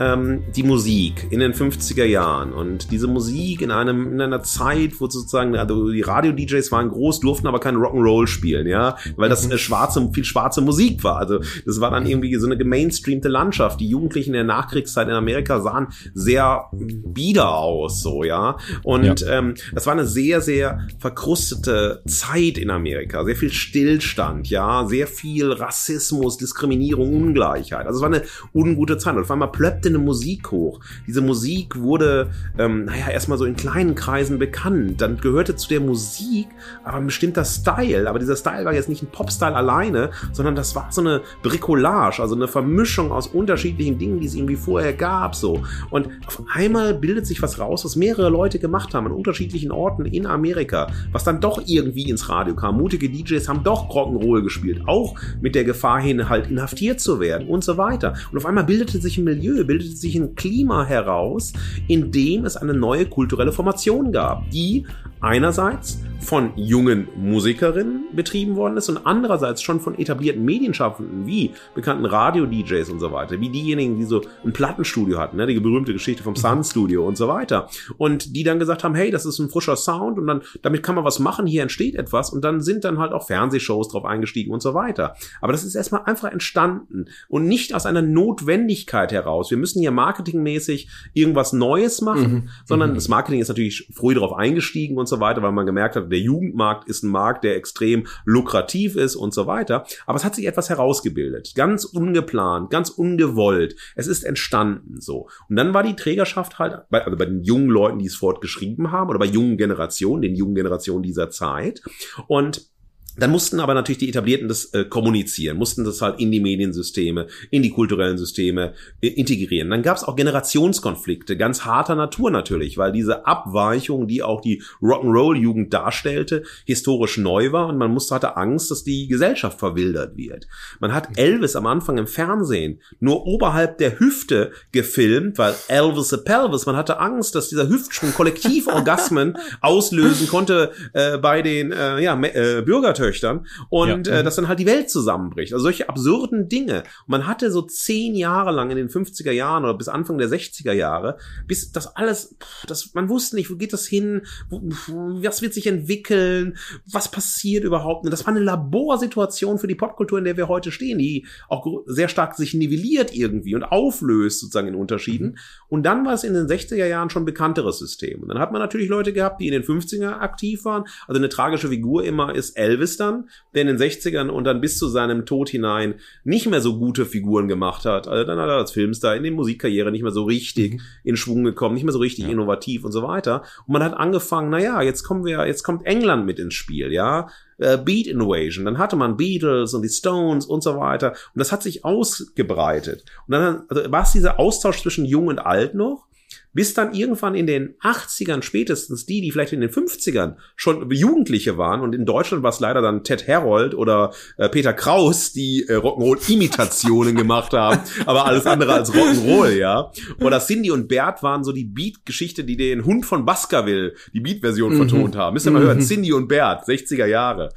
ähm, die Musik in den 50er Jahren und diese Musik in einem in einer Zeit, wo sozusagen also die Radio-DJs waren groß, durften aber keinen Rock'n'Roll spielen, ja, weil das äh, schwarze viel schwarze Musik war. Also das war dann irgendwie so eine gemainstreamte Landschaft. Die Jugendlichen in der Nachkriegszeit in Amerika sahen sehr bieder aus, so ja. Und ja. Ähm, das war eine sehr sehr verkrustete Zeit in Amerika, sehr viel Stillstand, ja, sehr viel Rassismus, Diskriminierung, Ungleichheit. Also es war eine ungute Zeit. Und auf einmal plöppte eine Musik hoch. Diese Musik wurde, ähm, naja, erstmal so in kleinen Kreisen bekannt. Dann gehörte zu der Musik aber ein bestimmter Style. Aber dieser Style war jetzt nicht ein Popstyle alleine, sondern das war so eine Bricolage, also eine Vermischung aus unterschiedlichen Dingen, die es irgendwie vorher gab, so. Und auf einmal bildet sich was raus, was mehrere Leute gemacht haben an unterschiedlichen Orten in Amerika, was dann doch irgendwie ins Radio kam. Mutige DJs haben doch Rock'n'Roll gespielt, auch mit der Gefahr hin, halt inhaftiert zu werden und so weiter. Und auf einmal bildete sich ein Milieu, bildete sich ein Klima heraus, in dem es eine neue kulturelle Formation gab, die einerseits von jungen Musikerinnen betrieben worden ist und andererseits schon von etablierten Medienschaffenden wie bekannten Radio-DJs und so weiter, wie diejenigen, die so ein Plattenstudio hatten, ne, die berühmte Geschichte vom Sun Studio und so weiter und die dann gesagt haben, hey, das ist ein frischer Sound und dann damit kann man was machen, hier entsteht etwas und dann sind dann halt auch Fernsehshows drauf eingestiegen und so weiter. Aber das ist erstmal einfach entstanden und nicht aus einer Notwendigkeit heraus. Wir müssen hier marketingmäßig irgendwas Neues machen, mhm. sondern mhm. das Marketing ist natürlich früh darauf eingestiegen und so weiter, weil man gemerkt hat, der Jugendmarkt ist ein Markt, der extrem lukrativ ist und so weiter. Aber es hat sich etwas herausgebildet. Ganz ungeplant, ganz ungewollt. Es ist entstanden so. Und dann war die Trägerschaft halt, bei, also bei den jungen Leuten, die es fortgeschrieben haben, oder bei jungen Generationen, den jungen Generationen dieser Zeit. Und dann mussten aber natürlich die Etablierten das äh, kommunizieren, mussten das halt in die Mediensysteme, in die kulturellen Systeme äh, integrieren. Dann gab es auch Generationskonflikte, ganz harter Natur natürlich, weil diese Abweichung, die auch die Rock'n'Roll-Jugend darstellte, historisch neu war und man musste hatte Angst, dass die Gesellschaft verwildert wird. Man hat Elvis am Anfang im Fernsehen nur oberhalb der Hüfte gefilmt, weil Elvis a Pelvis, man hatte Angst, dass dieser Hüftsprung Kollektivorgasmen auslösen konnte äh, bei den äh, ja, äh, Bürgertöchtern Töchtern und ja. äh, mhm. dass dann halt die Welt zusammenbricht. Also solche absurden Dinge. man hatte so zehn Jahre lang in den 50er Jahren oder bis Anfang der 60er Jahre, bis das alles, das, man wusste nicht, wo geht das hin, wo, was wird sich entwickeln, was passiert überhaupt. Und das war eine Laborsituation für die Popkultur, in der wir heute stehen, die auch sehr stark sich nivelliert irgendwie und auflöst sozusagen in Unterschieden. Mhm. Und dann war es in den 60er Jahren schon bekannteres System. Und dann hat man natürlich Leute gehabt, die in den 50er aktiv waren. Also eine tragische Figur immer ist Elvis dann, der in den 60ern und dann bis zu seinem Tod hinein nicht mehr so gute Figuren gemacht hat. Also dann hat er als Filmstar in die Musikkarriere nicht mehr so richtig mhm. in Schwung gekommen, nicht mehr so richtig ja. innovativ und so weiter. Und man hat angefangen, naja, jetzt kommen wir, jetzt kommt England mit ins Spiel, ja. Äh, Beat Invasion, dann hatte man Beatles und die Stones und so weiter. Und das hat sich ausgebreitet. Und dann also war es dieser Austausch zwischen Jung und Alt noch bis dann irgendwann in den 80ern spätestens die, die vielleicht in den 50ern schon Jugendliche waren und in Deutschland war es leider dann Ted Herold oder äh, Peter Kraus, die äh, Rock'n'Roll-Imitationen gemacht haben, aber alles andere als Rock'n'Roll, ja. Oder Cindy und Bert waren so die Beat-Geschichte, die den Hund von Baskerville, die Beat-Version mhm. vertont haben. Müsst ihr mal mhm. hören, Cindy und Bert, 60er Jahre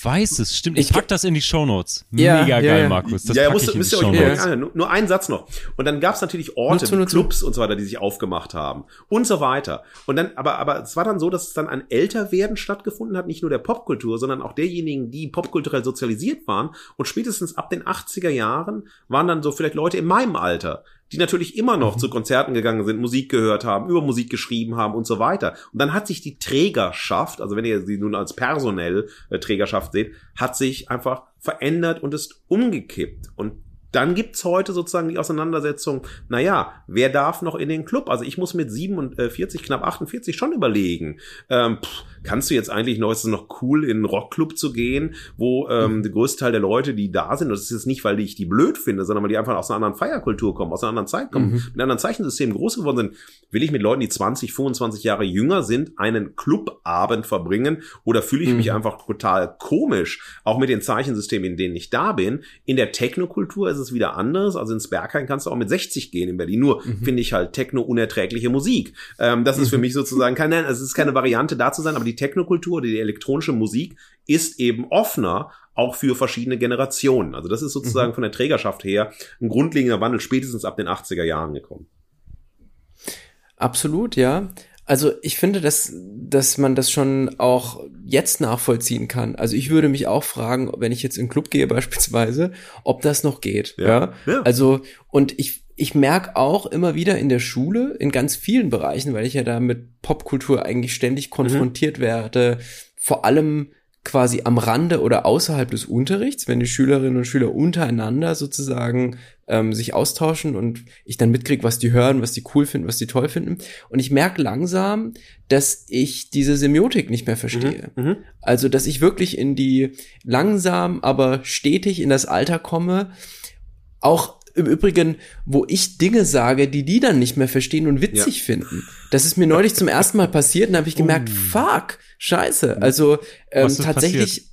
weiß es, stimmt. Ich, ich pack das in die Shownotes. Mega ja, geil, ja, Markus. Das ja, pack müsst, müsst ihr euch ja. nur, nur einen Satz noch. Und dann gab es natürlich Orte, zu, Clubs und so weiter, die sich aufgemacht haben und so weiter. Und dann, aber, aber es war dann so, dass es dann ein Älterwerden stattgefunden hat, nicht nur der Popkultur, sondern auch derjenigen, die popkulturell sozialisiert waren. Und spätestens ab den 80er Jahren waren dann so vielleicht Leute in meinem Alter, die natürlich immer noch mhm. zu Konzerten gegangen sind, Musik gehört haben, über Musik geschrieben haben und so weiter. Und dann hat sich die Trägerschaft, also wenn ihr sie nun als personell äh, Trägerschaft seht, hat sich einfach verändert und ist umgekippt. Und dann gibt's heute sozusagen die Auseinandersetzung, naja, wer darf noch in den Club? Also ich muss mit 47, knapp 48 schon überlegen, ähm, pff, kannst du jetzt eigentlich noch, ist es noch cool, in einen Rockclub zu gehen, wo ähm, mhm. der größte Teil der Leute, die da sind, das ist jetzt nicht, weil ich die blöd finde, sondern weil die einfach aus einer anderen Feierkultur kommen, aus einer anderen Zeit kommen, mhm. mit einem anderen Zeichensystem groß geworden sind, will ich mit Leuten, die 20, 25 Jahre jünger sind, einen Clubabend verbringen oder fühle ich mhm. mich einfach total komisch, auch mit den Zeichensystemen, in denen ich da bin. In der Technokultur ist es wieder anders, also ins Berghain kannst du auch mit 60 gehen in Berlin, nur mhm. finde ich halt Techno unerträgliche Musik. Ähm, das ist für mhm. mich sozusagen keine, es ist keine Variante da zu sein, aber die die Technokultur, die elektronische Musik ist eben offener auch für verschiedene Generationen. Also das ist sozusagen mhm. von der Trägerschaft her ein grundlegender Wandel spätestens ab den 80er Jahren gekommen. Absolut, ja. Also ich finde, dass, dass man das schon auch jetzt nachvollziehen kann. Also ich würde mich auch fragen, wenn ich jetzt in den Club gehe beispielsweise, ob das noch geht. Ja. ja? ja. Also und ich ich merke auch immer wieder in der Schule, in ganz vielen Bereichen, weil ich ja da mit Popkultur eigentlich ständig mhm. konfrontiert mhm. werde, vor allem quasi am Rande oder außerhalb des Unterrichts, wenn die Schülerinnen und Schüler untereinander sozusagen ähm, sich austauschen und ich dann mitkriege, was die hören, was die cool finden, was die toll finden. Und ich merke langsam, dass ich diese Semiotik nicht mehr verstehe. Mhm. Mhm. Also, dass ich wirklich in die langsam, aber stetig in das Alter komme, auch im Übrigen, wo ich Dinge sage, die die dann nicht mehr verstehen und witzig ja. finden. Das ist mir neulich zum ersten Mal passiert und habe ich gemerkt, uh. fuck, scheiße. Also ähm, tatsächlich,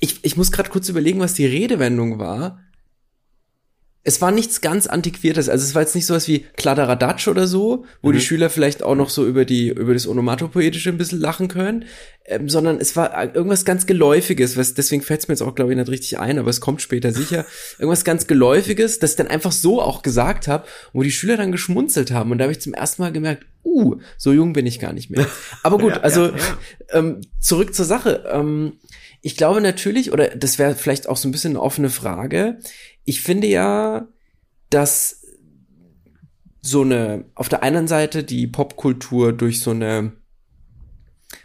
ich, ich muss gerade kurz überlegen, was die Redewendung war es war nichts ganz Antiquiertes. Also es war jetzt nicht sowas wie Kladderadatsch oder so, wo mhm. die Schüler vielleicht auch noch so über die, über das Onomatopoetische ein bisschen lachen können, ähm, sondern es war irgendwas ganz Geläufiges, was, deswegen fällt es mir jetzt auch, glaube ich, nicht richtig ein, aber es kommt später sicher. irgendwas ganz Geläufiges, das ich dann einfach so auch gesagt habe, wo die Schüler dann geschmunzelt haben. Und da habe ich zum ersten Mal gemerkt, uh, so jung bin ich gar nicht mehr. Aber gut, ja, also ja, ja. Ähm, zurück zur Sache. Ähm, ich glaube natürlich, oder das wäre vielleicht auch so ein bisschen eine offene Frage, ich finde ja, dass so eine, auf der einen Seite die Popkultur durch so eine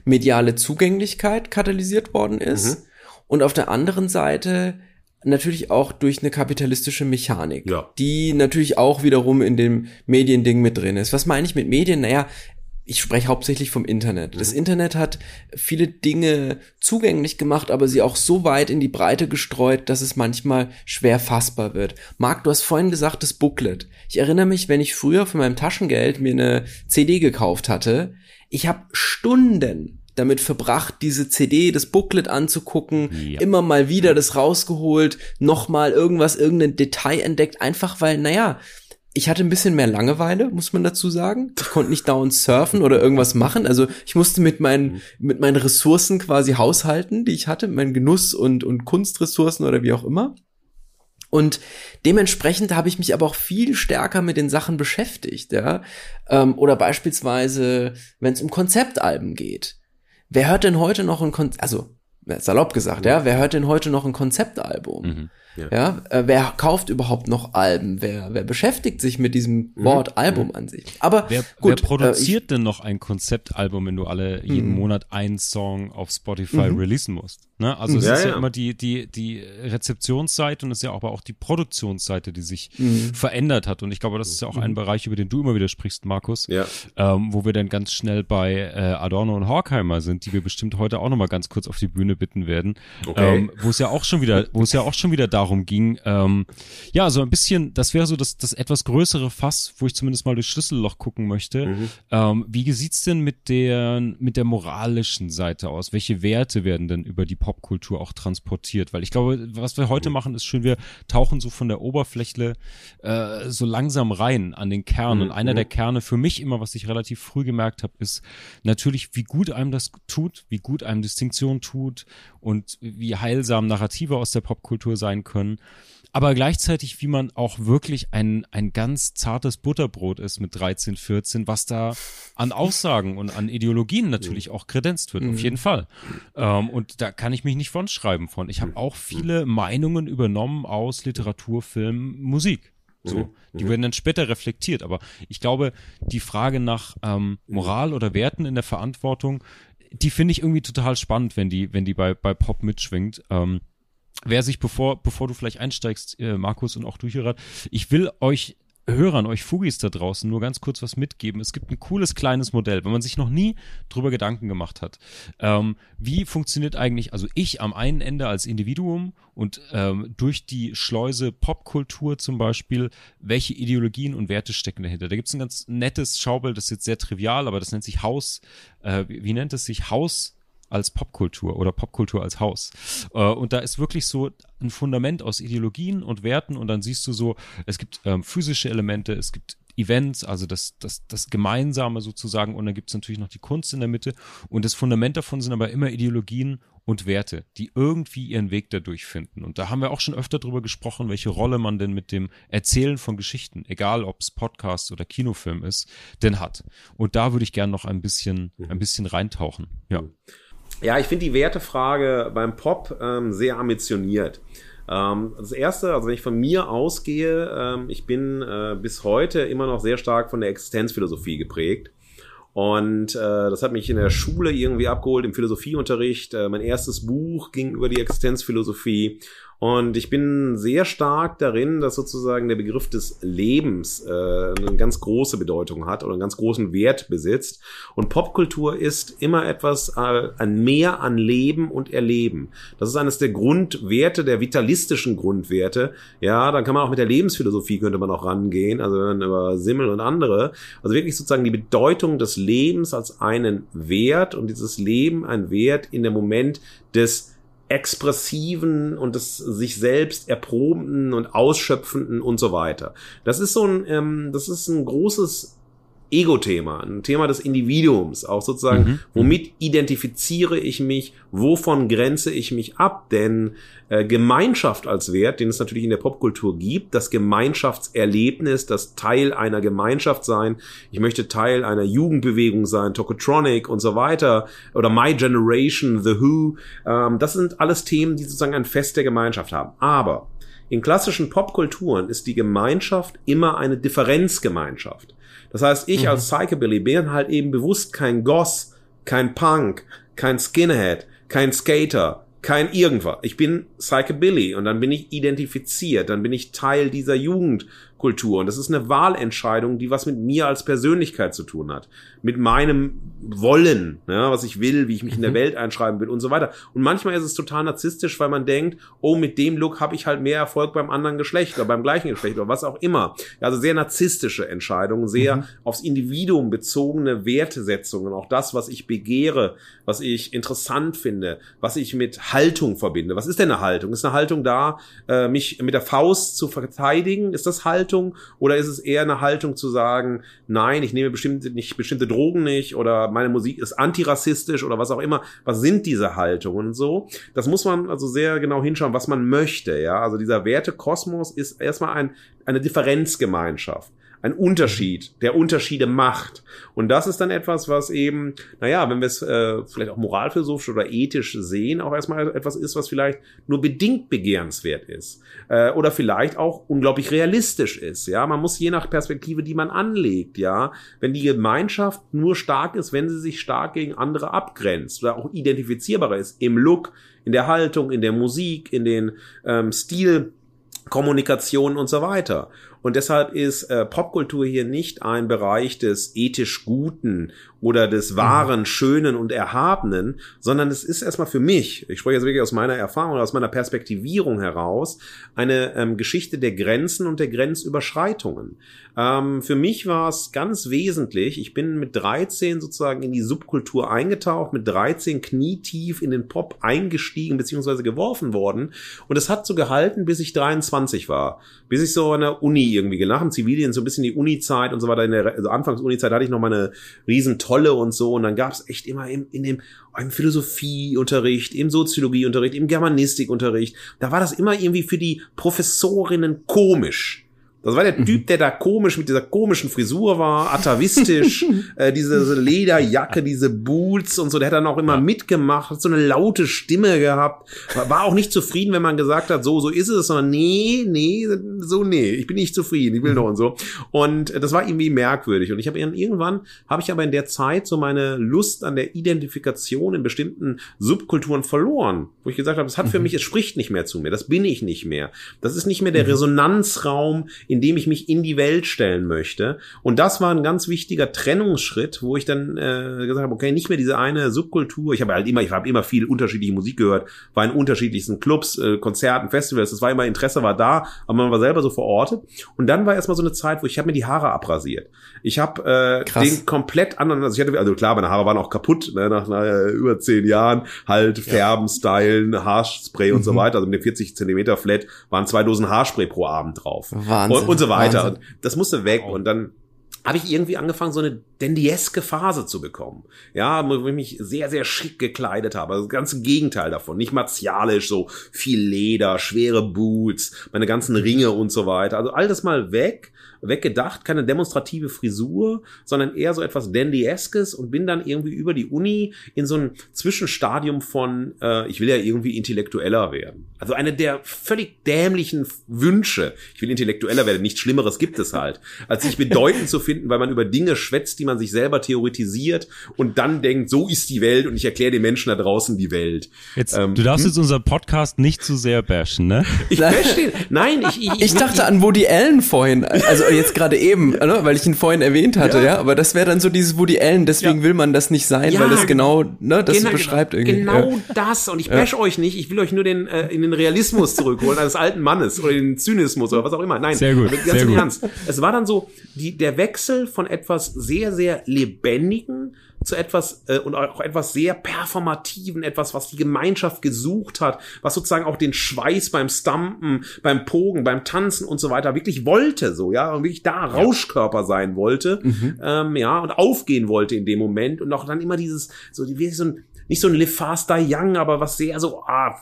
mediale Zugänglichkeit katalysiert worden ist mhm. und auf der anderen Seite natürlich auch durch eine kapitalistische Mechanik, ja. die natürlich auch wiederum in dem Mediending mit drin ist. Was meine ich mit Medien? Naja, ich spreche hauptsächlich vom Internet. Das mhm. Internet hat viele Dinge zugänglich gemacht, aber sie auch so weit in die Breite gestreut, dass es manchmal schwer fassbar wird. Marc, du hast vorhin gesagt, das Booklet. Ich erinnere mich, wenn ich früher von meinem Taschengeld mir eine CD gekauft hatte, ich habe Stunden damit verbracht, diese CD, das Booklet anzugucken, ja. immer mal wieder das rausgeholt, nochmal irgendwas, irgendein Detail entdeckt, einfach weil, naja, ich hatte ein bisschen mehr Langeweile, muss man dazu sagen. Ich konnte nicht dauernd surfen oder irgendwas machen. Also ich musste mit meinen, mhm. mit meinen Ressourcen quasi haushalten, die ich hatte, meinen Genuss und, und Kunstressourcen oder wie auch immer. Und dementsprechend habe ich mich aber auch viel stärker mit den Sachen beschäftigt, ja. Ähm, oder beispielsweise, wenn es um Konzeptalben geht. Wer hört denn heute noch ein Konzept, also salopp gesagt, ja, wer hört denn heute noch ein Konzeptalbum? Mhm. Ja, ja äh, wer kauft überhaupt noch Alben? Wer, wer beschäftigt sich mit diesem mhm. Wort mhm. Album an sich? Aber wer, gut, wer produziert äh, ich, denn noch ein Konzeptalbum, wenn du alle jeden mhm. Monat einen Song auf Spotify mhm. releasen musst? Ne? Also es ja, ist ja, ja, immer die, die, die Rezeptionsseite und es ist ja aber auch die Produktionsseite, die sich verändert hat. Und ich glaube, das ist ja auch ein Bereich, über den du immer wieder sprichst, Markus, ja. ähm, wo wir dann ganz schnell bei äh, Adorno und Horkheimer sind, die wir bestimmt heute auch nochmal ganz kurz auf die Bühne bitten werden. Okay. Ähm, wo es ja auch schon wieder, wo es ja auch schon wieder darum ging, ähm, ja, so ein bisschen, das wäre so das, das etwas größere Fass, wo ich zumindest mal durch Schlüsselloch gucken möchte. Mhm. Ähm, wie sieht's denn mit der, mit der moralischen Seite aus? Welche Werte werden denn über die Popkultur auch transportiert, weil ich glaube, was wir heute machen, ist schön, wir tauchen so von der Oberfläche äh, so langsam rein an den Kern. Mhm. Und einer der Kerne für mich immer, was ich relativ früh gemerkt habe, ist natürlich, wie gut einem das tut, wie gut einem Distinktion tut und wie heilsam Narrative aus der Popkultur sein können aber gleichzeitig, wie man auch wirklich ein, ein ganz zartes Butterbrot ist mit 13, 14, was da an Aussagen und an Ideologien natürlich auch kredenzt wird, mhm. auf jeden Fall. Ähm, und da kann ich mich nicht von schreiben von. Ich habe auch viele Meinungen übernommen aus Literatur, Film, Musik. So, mhm. die werden dann später reflektiert. Aber ich glaube, die Frage nach ähm, Moral oder Werten in der Verantwortung, die finde ich irgendwie total spannend, wenn die, wenn die bei, bei Pop mitschwingt. Ähm, wer sich, bevor, bevor du vielleicht einsteigst, äh, Markus und auch du, Hierat, ich will euch Hörern, euch Fugis da draußen nur ganz kurz was mitgeben. Es gibt ein cooles kleines Modell, wenn man sich noch nie drüber Gedanken gemacht hat. Ähm, wie funktioniert eigentlich, also ich am einen Ende als Individuum und ähm, durch die Schleuse Popkultur zum Beispiel, welche Ideologien und Werte stecken dahinter? Da gibt es ein ganz nettes Schaubild, das ist jetzt sehr trivial, aber das nennt sich Haus, äh, wie, wie nennt es sich? Haus als Popkultur oder Popkultur als Haus. Äh, und da ist wirklich so ein Fundament aus Ideologien und Werten und dann siehst du so, es gibt ähm, physische Elemente, es gibt Events, also das, das, das Gemeinsame sozusagen und dann gibt es natürlich noch die Kunst in der Mitte und das Fundament davon sind aber immer Ideologien und Werte, die irgendwie ihren Weg dadurch finden. Und da haben wir auch schon öfter drüber gesprochen, welche Rolle man denn mit dem Erzählen von Geschichten, egal ob es Podcast oder Kinofilm ist, denn hat. Und da würde ich gerne noch ein bisschen, ein bisschen reintauchen. Ja. Ja, ich finde die Wertefrage beim Pop ähm, sehr ambitioniert. Ähm, das erste, also wenn ich von mir ausgehe, ähm, ich bin äh, bis heute immer noch sehr stark von der Existenzphilosophie geprägt. Und äh, das hat mich in der Schule irgendwie abgeholt, im Philosophieunterricht. Äh, mein erstes Buch ging über die Existenzphilosophie. Und ich bin sehr stark darin, dass sozusagen der Begriff des Lebens äh, eine ganz große Bedeutung hat oder einen ganz großen Wert besitzt. Und Popkultur ist immer etwas äh, an mehr an Leben und Erleben. Das ist eines der Grundwerte, der vitalistischen Grundwerte. Ja, dann kann man auch mit der Lebensphilosophie könnte man auch rangehen, also wenn man über Simmel und andere. Also wirklich sozusagen die Bedeutung des Lebens als einen Wert und dieses Leben ein Wert in dem Moment des expressiven und des sich selbst erprobenden und ausschöpfenden und so weiter. Das ist so ein, ähm, das ist ein großes Ego-Thema, ein Thema des Individuums, auch sozusagen, mhm. womit identifiziere ich mich, wovon grenze ich mich ab, denn äh, Gemeinschaft als Wert, den es natürlich in der Popkultur gibt, das Gemeinschaftserlebnis, das Teil einer Gemeinschaft sein, ich möchte Teil einer Jugendbewegung sein, Tokotronic und so weiter, oder My Generation, The Who, ähm, das sind alles Themen, die sozusagen ein Fest der Gemeinschaft haben. Aber in klassischen Popkulturen ist die Gemeinschaft immer eine Differenzgemeinschaft. Das heißt, ich mhm. als Psychobilly bin halt eben bewusst kein Goss, kein Punk, kein Skinhead, kein Skater, kein irgendwas. Ich bin Psychobilly und dann bin ich identifiziert, dann bin ich Teil dieser Jugend Kultur. Und das ist eine Wahlentscheidung, die was mit mir als Persönlichkeit zu tun hat. Mit meinem Wollen, ja, was ich will, wie ich mich in der mhm. Welt einschreiben will und so weiter. Und manchmal ist es total narzisstisch, weil man denkt, oh, mit dem Look habe ich halt mehr Erfolg beim anderen Geschlecht oder beim gleichen Geschlecht oder was auch immer. Also sehr narzisstische Entscheidungen, sehr mhm. aufs Individuum bezogene Wertesetzungen. Auch das, was ich begehre, was ich interessant finde, was ich mit Haltung verbinde. Was ist denn eine Haltung? Ist eine Haltung da, äh, mich mit der Faust zu verteidigen? Ist das Haltung? Haltung oder ist es eher eine Haltung zu sagen, nein, ich nehme bestimmte, nicht, bestimmte Drogen nicht oder meine Musik ist antirassistisch oder was auch immer. Was sind diese Haltungen und so? Das muss man also sehr genau hinschauen, was man möchte, ja. Also dieser Wertekosmos ist erstmal ein, eine Differenzgemeinschaft ein Unterschied, der Unterschiede macht. Und das ist dann etwas, was eben, naja, wenn wir es äh, vielleicht auch moralphilosophisch oder ethisch sehen, auch erstmal etwas ist, was vielleicht nur bedingt begehrenswert ist. Äh, oder vielleicht auch unglaublich realistisch ist. Ja, man muss je nach Perspektive, die man anlegt, ja, wenn die Gemeinschaft nur stark ist, wenn sie sich stark gegen andere abgrenzt oder auch identifizierbarer ist im Look, in der Haltung, in der Musik, in den ähm, Stil, Kommunikation und so weiter. Und deshalb ist äh, Popkultur hier nicht ein Bereich des ethisch Guten oder des wahren, mhm. schönen und erhabenen, sondern es ist erstmal für mich, ich spreche jetzt wirklich aus meiner Erfahrung, aus meiner Perspektivierung heraus, eine ähm, Geschichte der Grenzen und der Grenzüberschreitungen. Ähm, für mich war es ganz wesentlich, ich bin mit 13 sozusagen in die Subkultur eingetaucht, mit 13 knietief in den Pop eingestiegen bzw. geworfen worden und es hat so gehalten, bis ich 23 war, bis ich so an der Uni irgendwie, nach dem Zivilien so ein bisschen die Uni-Zeit und so weiter, in der also Anfangs-Uni-Zeit hatte ich noch meine riesen tolle und so. Und dann gab es echt immer im, in dem im Philosophieunterricht, im Soziologieunterricht, im Germanistikunterricht, da war das immer irgendwie für die Professorinnen komisch Das war der Typ, der da komisch mit dieser komischen Frisur war, atavistisch, äh, diese Lederjacke, diese Boots und so. Der hat dann auch immer ja. mitgemacht, hat so eine laute Stimme gehabt. War auch nicht zufrieden, wenn man gesagt hat, so, so ist es, sondern nee, nee, so, nee, ich bin nicht zufrieden, ich will noch und so. Und das war irgendwie merkwürdig. Und ich habe irgendwann, habe ich aber in der Zeit so meine Lust an der Identifikation in bestimmten Subkulturen verloren. Wo ich gesagt habe, es hat für mhm. mich, es spricht nicht mehr zu mir, das bin ich nicht mehr. Das ist nicht mehr der mhm. Resonanzraum, in dem ich mich in die Welt stellen möchte. Und das war ein ganz wichtiger Trennungsschritt, wo ich dann äh, gesagt habe, okay, nicht mehr diese eine Subkultur. Ich habe halt immer, ich habe immer viel unterschiedliche Musik gehört, war in unterschiedlichsten Clubs, äh, Konzerten, Festivals. Das war immer Interesse war da, aber man war selber so verortet. Und dann war erstmal so eine Zeit, wo ich habe mir die Haare abrasiert. Ich habe äh, den komplett anderen, also ich hatte, also klar, meine Haare waren auch kaputt ne, nach, äh, über zehn Jahren, halt Färben, ja. Stylen, Haarspray und mhm. so weiter. Also mit dem 40 Zentimeter Flat waren zwei Dosen Haarspray pro Abend drauf. Wahnsinn und, und so weiter. Und das musste weg und dann habe ich irgendwie angefangen, so eine dandieske Phase zu bekommen. Ja, wo ich mich sehr, sehr schick gekleidet habe. Also das ganze Gegenteil davon. Nicht martialisch, so viel Leder, schwere Boots, meine ganzen Ringe und so weiter. Also all das mal weg weggedacht, keine demonstrative Frisur, sondern eher so etwas Dandy-eskes und bin dann irgendwie über die Uni in so ein Zwischenstadium von, äh, ich will ja irgendwie intellektueller werden. Also eine der völlig dämlichen Wünsche. Ich will intellektueller werden. Nichts Schlimmeres gibt es halt, als sich bedeutend zu finden, weil man über Dinge schwätzt, die man sich selber theoretisiert und dann denkt, so ist die Welt und ich erkläre den Menschen da draußen die Welt. Jetzt, ähm, du darfst hm? jetzt unseren Podcast nicht zu sehr bashen, ne? Ich bash den. Nein, ich, ich, ich, ich dachte an Woody Allen vorhin. Also jetzt gerade eben, ne, weil ich ihn vorhin erwähnt hatte, ja. ja? Aber das wäre dann so dieses Woody Allen, deswegen ja. will man das nicht sein, ja, weil es genau, ne, das genau, beschreibt irgendwie. Genau das. Und ich bash euch nicht, ich will euch nur den, äh, in den Realismus zurückholen, eines alten Mannes oder den Zynismus oder was auch immer. Nein, sehr gut. Ganz sehr gut. Ernst. Es war dann so, die, der Wechsel von etwas sehr, sehr lebendigen zu etwas äh, und auch etwas sehr performativen, etwas, was die Gemeinschaft gesucht hat, was sozusagen auch den Schweiß beim Stampen, beim Pogen, beim Tanzen und so weiter wirklich wollte, so ja, und wirklich da Rauschkörper sein wollte, mhm. ähm, ja, und aufgehen wollte in dem Moment und auch dann immer dieses so wie so ein nicht so ein Live Young, aber was sehr so, ah,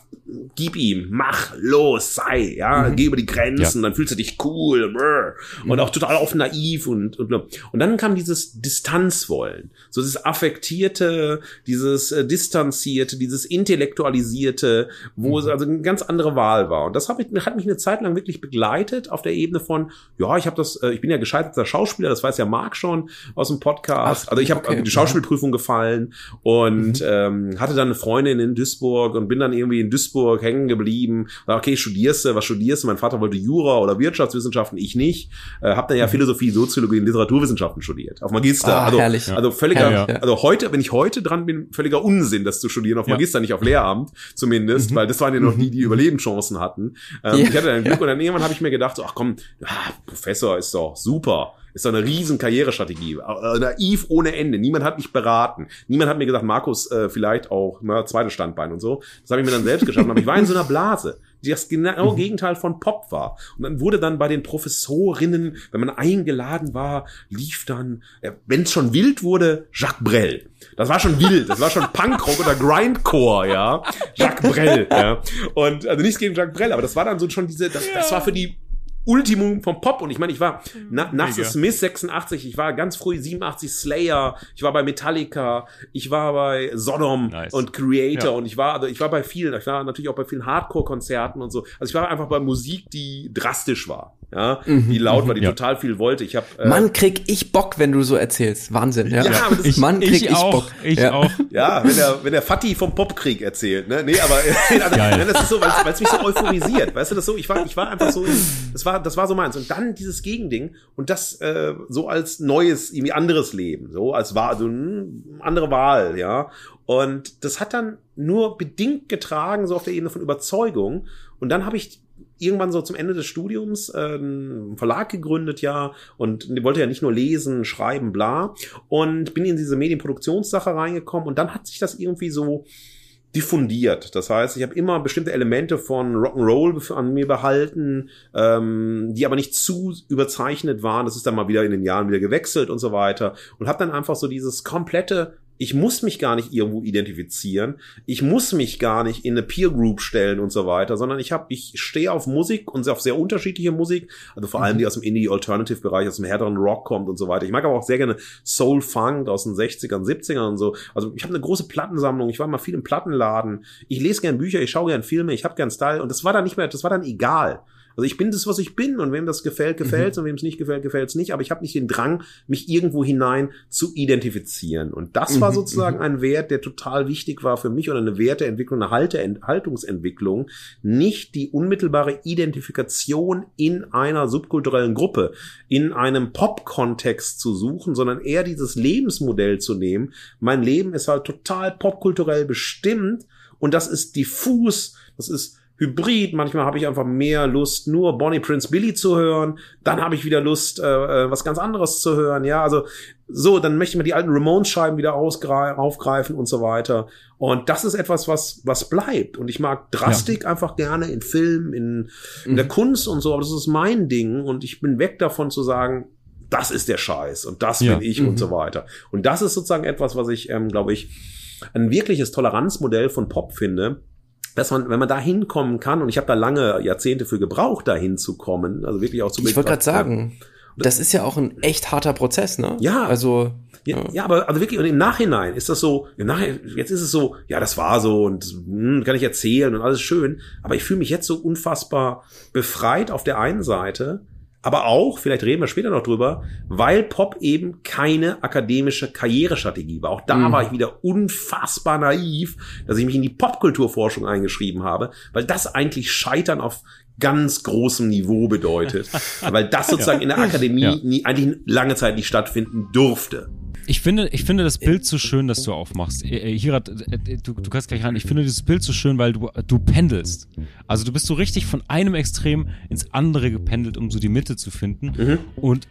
gib ihm, mach, los, sei, ja, mhm. geh über die Grenzen, ja. dann fühlst du dich cool, brr, und mhm. auch total offen naiv und, und, und dann kam dieses Distanzwollen, so dieses affektierte, dieses äh, distanzierte, dieses intellektualisierte, wo mhm. es also eine ganz andere Wahl war. Und das hat mich, hat mich eine Zeit lang wirklich begleitet auf der Ebene von, ja, ich habe das, äh, ich bin ja gescheiterter Schauspieler, das weiß ja Marc schon aus dem Podcast. Ach, also ich habe okay. die Schauspielprüfung gefallen und mhm. ähm, ähm, hatte dann eine Freundin in Duisburg und bin dann irgendwie in Duisburg hängen geblieben. Okay, studierst du, was studierst du? Mein Vater wollte Jura oder Wirtschaftswissenschaften, ich nicht. Äh, hab dann ja mhm. Philosophie, Soziologie und Literaturwissenschaften studiert. Auf Magister. Ah, also, herrlich. also völliger, ja, ja. also heute, wenn ich heute dran bin, völliger Unsinn, das zu studieren auf Magister, ja. nicht auf Lehramt zumindest, mhm. weil das waren ja noch die, die Überlebenschancen hatten. Ähm, ich hatte dann Glück und dann irgendwann habe ich mir gedacht, so, ach komm, ah, Professor ist doch super. Ist doch eine riesen Karrierestrategie. Äh, naiv ohne Ende. Niemand hat mich beraten. Niemand hat mir gesagt, Markus, äh, vielleicht auch, na, zweites Standbein und so. Das habe ich mir dann selbst geschaffen. Aber ich war in so einer Blase die das genau mhm. Gegenteil von Pop war. Und dann wurde dann bei den Professorinnen, wenn man eingeladen war, lief dann, äh, wenn es schon wild wurde, Jacques Brel. Das war schon wild, das war schon Punkrock oder Grindcore, ja. Jacques Brel, ja. Und also nichts gegen Jacques Brel, aber das war dann so schon diese, das, das war für die Ultimum vom Pop. Und ich meine, ich war mhm. na, nach The Smith 86, ich war ganz früh 87 Slayer, ich war bei Metallica, ich war bei Sodom nice. und Creator ja. und ich war, also ich war bei vielen, ich war natürlich auch bei vielen Hardcore-Konzerten und so. Also ich war einfach bei Musik, die drastisch war ja, mhm, die laut war, die ja. total viel wollte. Ich habe äh, Mann, krieg ich Bock, wenn du so erzählst. Wahnsinn, ja. ja das ich, Mann, krieg ich, ich auch, Bock. Ich ja. auch. Ja, wenn der wenn der Fatih vom Popkrieg erzählt, ne? Nee, aber also, das ist so, weil es mich so euphorisiert. Weißt du das so? Ich war ich war einfach so das war das war so meins und dann dieses Gegending und das äh, so als neues irgendwie anderes Leben, so als war also hm, andere Wahl, ja. Und das hat dann nur bedingt getragen so auf der Ebene von Überzeugung und dann habe ich irgendwann so zum Ende des Studiums äh, einen Verlag gegründet, ja, und wollte ja nicht nur lesen, schreiben, bla, und bin in diese Medienproduktionssache reingekommen und dann hat sich das irgendwie so diffundiert. Das heißt, ich habe immer bestimmte Elemente von Rock'n'Roll an mir behalten, ähm, die aber nicht zu überzeichnet waren. Das ist dann mal wieder in den Jahren wieder gewechselt und so weiter und habe dann einfach so dieses komplette ich muss mich gar nicht irgendwo identifizieren. Ich muss mich gar nicht in eine Peer Group stellen und so weiter, sondern ich habe, ich stehe auf Musik und auf sehr unterschiedliche Musik, also vor allem mhm. die aus dem Indie Alternative Bereich, aus dem härteren Rock kommt und so weiter. Ich mag aber auch sehr gerne Soul Funk aus den 60ern, 70ern und so. Also ich habe eine große Plattensammlung, ich war mal viel im Plattenladen. Ich lese gern Bücher, ich schaue gern Filme, ich habe gern Style und das war dann nicht mehr, das war dann egal. Also ich bin das, was ich bin und wem das gefällt, gefällt mhm. und wem es nicht gefällt, gefällt es nicht. Aber ich habe nicht den Drang, mich irgendwo hinein zu identifizieren. Und das war mhm. sozusagen mhm. ein Wert, der total wichtig war für mich oder eine Werteentwicklung, eine Halte Haltungsentwicklung. Nicht die unmittelbare Identifikation in einer subkulturellen Gruppe, in einem Pop-Kontext zu suchen, sondern eher dieses Lebensmodell zu nehmen. Mein Leben ist halt total popkulturell bestimmt und das ist diffus, das ist Hybrid. Manchmal habe ich einfach mehr Lust, nur Bonnie Prince Billy zu hören. Dann habe ich wieder Lust, äh, äh was ganz anderes zu hören. Ja, also so, dann möchte ich mir die alten Ramones-Scheiben wieder aufgreifen und so weiter. Und das ist etwas, was, was bleibt. Und ich mag Drastik ja. einfach gerne in Filmen, in, in mhm. der Kunst und so, aber das ist mein Ding. Und ich bin weg davon zu sagen, das ist der Scheiß und das ja. bin ich mhm. und so weiter. Und das ist sozusagen etwas, was ich, ähm, glaube ich, ein wirkliches Toleranzmodell von Pop finde, dass man, wenn man da hinkommen kann, und ich habe da lange Jahrzehnte für gebraucht, da hinzukommen, also wirklich auch zu Ich wollte gerade sagen, das ist ja auch ein echt harter Prozess, ne? Ja. Also. Ja, ja, aber also wirklich, und im Nachhinein ist das so, im Nachhinein, jetzt ist es so, ja, das war so und hm, kann ich erzählen und alles schön, aber ich fühle mich jetzt so unfassbar befreit auf der einen Seite, aber auch, vielleicht reden wir später noch drüber, weil Pop eben keine akademische Karrierestrategie war. Auch da mhm. war ich wieder unfassbar naiv, dass ich mich in die Popkulturforschung eingeschrieben habe, weil das eigentlich Scheitern auf ganz großem Niveau bedeutet, weil das sozusagen ja. in der Akademie ja. nie, eigentlich lange Zeit nicht stattfinden durfte. Ich finde, ich finde das Bild so schön, dass du aufmachst. Äh, äh, Hirat, äh, du, du kannst gleich rein. Ich finde dieses Bild so schön, weil du, du pendelst. Also du bist so richtig von einem Extrem ins andere gependelt, um so die Mitte zu finden. Mhm. Und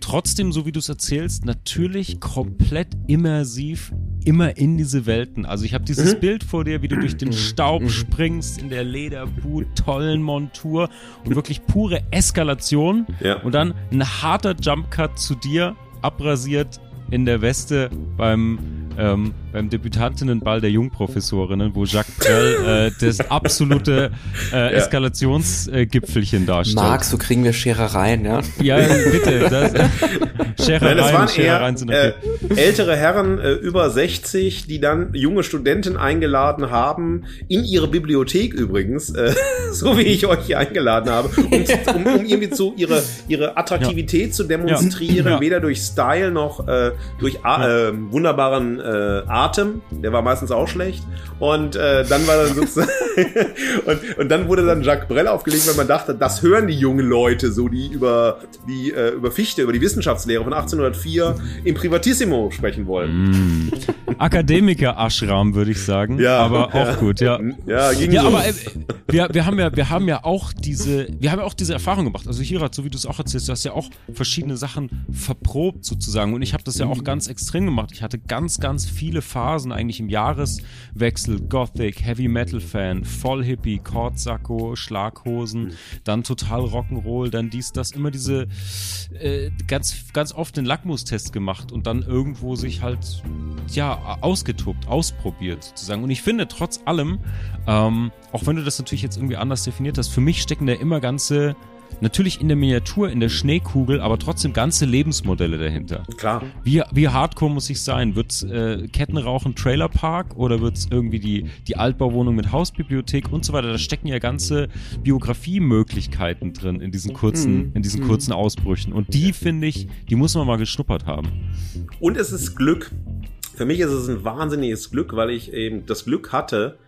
trotzdem, so wie du es erzählst, natürlich komplett immersiv immer in diese Welten. Also ich habe dieses mhm. Bild vor dir, wie du durch den Staub mhm. springst in der Lederboot, tollen Montur und wirklich pure Eskalation. Ja. Und dann ein harter Jumpcut zu dir, abrasiert in der Weste beim ähm, beim Debütantinnenball der Jungprofessorinnen, wo Jacques Brel äh, das absolute äh, Eskalationsgipfelchen äh, darstellt. Marc, so kriegen wir Scherereien, ja? Ja, bitte. Das, Scherereien, Nein, das waren Scherereien sind okay. äh, ältere Herren äh, über 60, die dann junge Studenten eingeladen haben, in ihre Bibliothek übrigens, äh, so wie ich euch hier eingeladen habe, um, um, um irgendwie zu ihre, ihre Attraktivität ja. zu demonstrieren, ja. weder durch Style noch äh, durch äh, wunderbaren äh, Atem, der war meistens auch schlecht. Und äh, dann war dann sozusagen und, und dann wurde dann Jacques Brel aufgelegt, weil man dachte, das hören die jungen Leute so, die über die äh, über Fichte, über die Wissenschaftslehre von 1804 im Privatissimo sprechen wollen. Mm. Akademiker Ashram würde ich sagen, ja, aber ja. auch gut, ja. Ja, ging ja, so. aber äh, wir, wir haben ja wir haben ja auch diese wir haben ja auch diese Erfahrung gemacht. Also Hirat, so wie du es auch erzählst, du hast ja auch verschiedene Sachen verprobt sozusagen und ich habe das ja auch ganz extrem gemacht. Ich hatte ganz ganz viele Phasen eigentlich im Jahreswechsel. Gothic, Heavy Metal Fan, voll Hippie, Kordsacko, Schlaghosen, dann total Rock'n'Roll, dann dies, das, immer diese äh, ganz, ganz oft den Lackmustest gemacht und dann irgendwo sich halt ja ausgetobt, ausprobiert sozusagen. Und ich finde trotz allem, ähm, auch wenn du das natürlich jetzt irgendwie anders definiert hast, für mich stecken da immer ganze Natürlich in der Miniatur, in der Schneekugel, aber trotzdem ganze Lebensmodelle dahinter. Klar. Wie, wie hardcore muss ich sein? Wird's äh, Kettenrauchen Trailerpark oder wird's irgendwie die, die Altbauwohnung mit Hausbibliothek und so weiter? Da stecken ja ganze Biografiemöglichkeiten drin in diesen kurzen, mhm. in diesen mhm. kurzen Ausbrüchen. Und die, finde ich, die muss man mal geschnuppert haben. Und es ist Glück. Für mich ist es ein wahnsinniges Glück, weil ich eben das Glück hatte,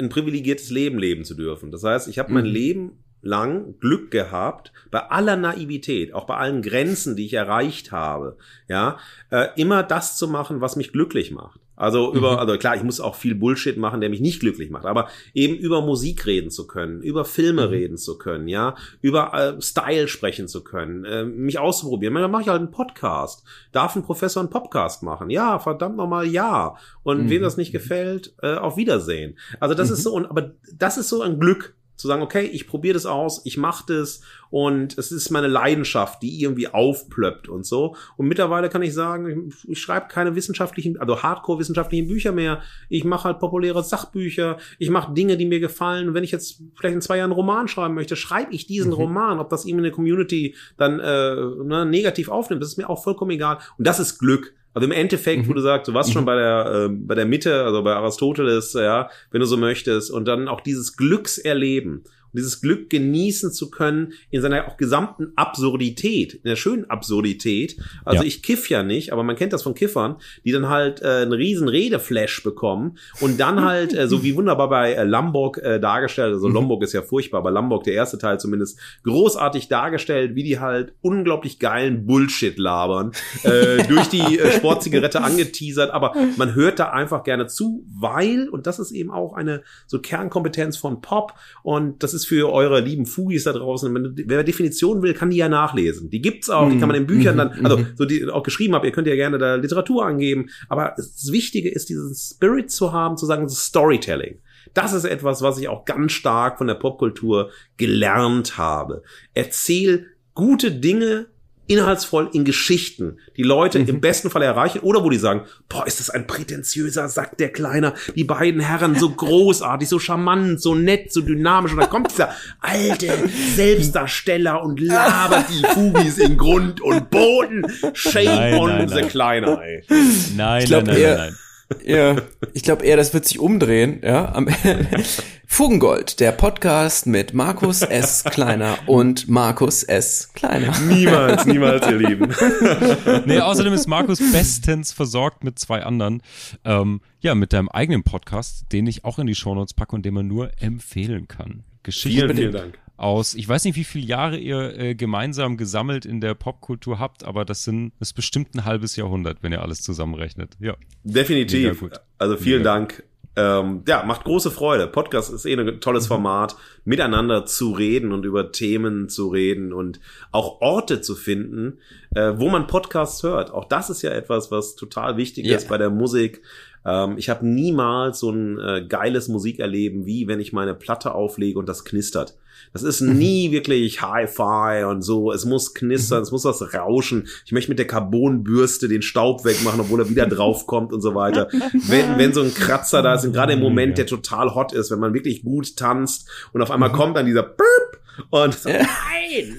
ein privilegiertes Leben leben zu dürfen. Das heißt, ich habe mein mhm. Leben lang Glück gehabt, bei aller Naivität, auch bei allen Grenzen, die ich erreicht habe, ja, äh, immer das zu machen, was mich glücklich macht. Also über, mhm. also klar, ich muss auch viel Bullshit machen, der mich nicht glücklich macht, aber eben über Musik reden zu können, über Filme mhm. reden zu können, ja, über äh, Style sprechen zu können, äh, mich auszuprobieren. Dann mache ich halt einen Podcast. Darf ein Professor einen Podcast machen? Ja, verdammt nochmal ja. Und mhm. wem das nicht gefällt, äh, auf Wiedersehen. Also das ist mhm. so, und aber das ist so ein Glück, zu sagen, okay, ich probiere das aus, ich mache das und es ist meine Leidenschaft, die irgendwie aufplöppt und so. Und mittlerweile kann ich sagen, ich, ich schreibe keine wissenschaftlichen, also Hardcore-wissenschaftlichen Bücher mehr. Ich mache halt populäre Sachbücher, ich mache Dinge, die mir gefallen. Und wenn ich jetzt vielleicht in zwei Jahren einen Roman schreiben möchte, schreibe ich diesen mhm. Roman, ob das ihm in der Community dann äh, ne, negativ aufnimmt, das ist mir auch vollkommen egal. Und das ist Glück. Also im Endeffekt, mhm. wo du sagst, du warst mhm. schon bei der, äh, bei der Mitte, also bei Aristoteles, ja, wenn du so möchtest, und dann auch dieses Glückserleben dieses Glück genießen zu können in seiner auch gesamten Absurdität, in der schönen Absurdität. Also ja. ich kiff ja nicht, aber man kennt das von Kiffern, die dann halt äh, einen riesen Redeflash bekommen und dann halt, äh, so wie wunderbar bei äh, Lombok äh, dargestellt, also mhm. Lombok ist ja furchtbar, aber Lombok, der erste Teil zumindest, großartig dargestellt, wie die halt unglaublich geilen Bullshit labern, äh, durch die äh, Sportzigarette angeteasert, aber man hört da einfach gerne zu, weil, und das ist eben auch eine so Kernkompetenz von Pop und das ist für eure lieben Fugis da draußen. Wenn, wer Definitionen will, kann die ja nachlesen. Die gibt's auch, die kann man in Büchern mhm. dann, also mhm. so die auch geschrieben habt, ihr könnt ja gerne da Literatur angeben. Aber das Wichtige ist, diesen Spirit zu haben, zu sagen, Storytelling. Das ist etwas, was ich auch ganz stark von der Popkultur gelernt habe. Erzähl gute Dinge inhaltsvoll in Geschichten, die Leute mhm. im besten Fall erreichen oder wo die sagen, boah, ist das ein prätentiöser Sack, der Kleiner, die beiden Herren so großartig, so charmant, so nett, so dynamisch und dann kommt dieser alte Selbstdarsteller und labert die Fugis in Grund und Boden. Shame nein, on nein, the nein. Kleiner, ey. Nein, ich glaub, nein, nein, nein, nein. Ja, ich glaube eher, das wird sich umdrehen, ja. Am Fugengold, der Podcast mit Markus S. Kleiner und Markus S. Kleiner. Niemals, niemals, ihr Lieben. nee, außerdem ist Markus bestens versorgt mit zwei anderen. Ähm, ja, mit deinem eigenen Podcast, den ich auch in die Shownotes packe und den man nur empfehlen kann. Geschichte vielen, vielen Dank aus, ich weiß nicht, wie viele Jahre ihr äh, gemeinsam gesammelt in der Popkultur habt, aber das sind, ist bestimmt ein halbes Jahrhundert, wenn ihr alles zusammenrechnet. Ja. Definitiv. Also vielen Mega. Dank. Ähm, ja, macht große Freude. Podcast ist eh ein tolles mhm. Format, miteinander zu reden und über Themen zu reden und auch Orte zu finden, äh, wo man Podcasts hört. Auch das ist ja etwas, was total wichtig yeah. ist bei der Musik. Ähm, ich habe niemals so ein äh, geiles Musikerleben, wie wenn ich meine Platte auflege und das knistert. Das ist mhm. nie wirklich Hi-Fi und so. Es muss knistern, mhm. es muss was rauschen. Ich möchte mit der Carbonbürste den Staub wegmachen, obwohl er wieder draufkommt und so weiter. Wenn, wenn so ein Kratzer da ist, und gerade im Moment, der total hot ist, wenn man wirklich gut tanzt und auf einmal mhm. kommt dann dieser Burp und so, nein,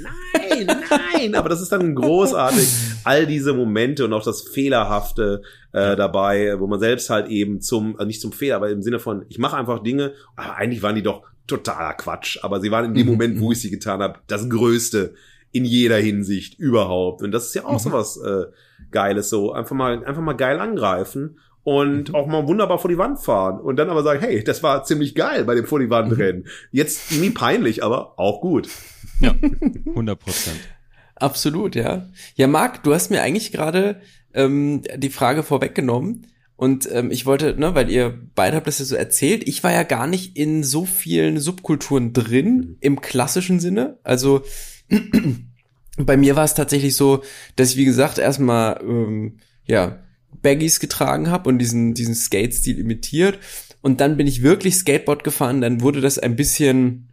nein, nein. Aber das ist dann großartig. All diese Momente und auch das Fehlerhafte äh, dabei, wo man selbst halt eben zum, also nicht zum Fehler, aber im Sinne von, ich mache einfach Dinge, aber eigentlich waren die doch totaler Quatsch. Aber sie waren in dem mhm. Moment, wo mhm. ich sie getan habe, das Größte in jeder Hinsicht überhaupt. Und das ist ja auch mhm. so was äh, Geiles, so einfach mal, einfach mal geil angreifen und mhm. auch mal wunderbar vor die Wand fahren und dann aber sagen, hey, das war ziemlich geil bei dem vor die Wand rennen. Jetzt nie peinlich, aber auch gut. Ja, 100 Prozent. Absolut, ja. Ja, Marc, du hast mir eigentlich gerade ähm, die Frage vorweggenommen. Und ähm, ich wollte, ne, weil ihr beide habt das ja so erzählt, ich war ja gar nicht in so vielen Subkulturen drin im klassischen Sinne. Also bei mir war es tatsächlich so, dass ich, wie gesagt, erstmal ähm, ja Baggies getragen habe und diesen, diesen Skate-Stil imitiert. Und dann bin ich wirklich Skateboard gefahren, dann wurde das ein bisschen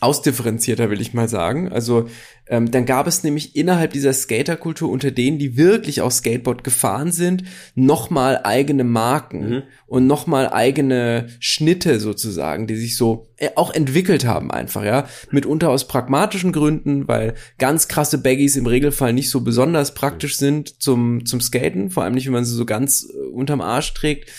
ausdifferenzierter, will ich mal sagen. Also ähm, dann gab es nämlich innerhalb dieser Skaterkultur unter denen, die wirklich auch Skateboard gefahren sind, nochmal eigene Marken mhm. und nochmal eigene Schnitte sozusagen, die sich so äh, auch entwickelt haben einfach, ja. Mitunter aus pragmatischen Gründen, weil ganz krasse Baggies im Regelfall nicht so besonders praktisch sind zum, zum Skaten, vor allem nicht, wenn man sie so ganz äh, unterm Arsch trägt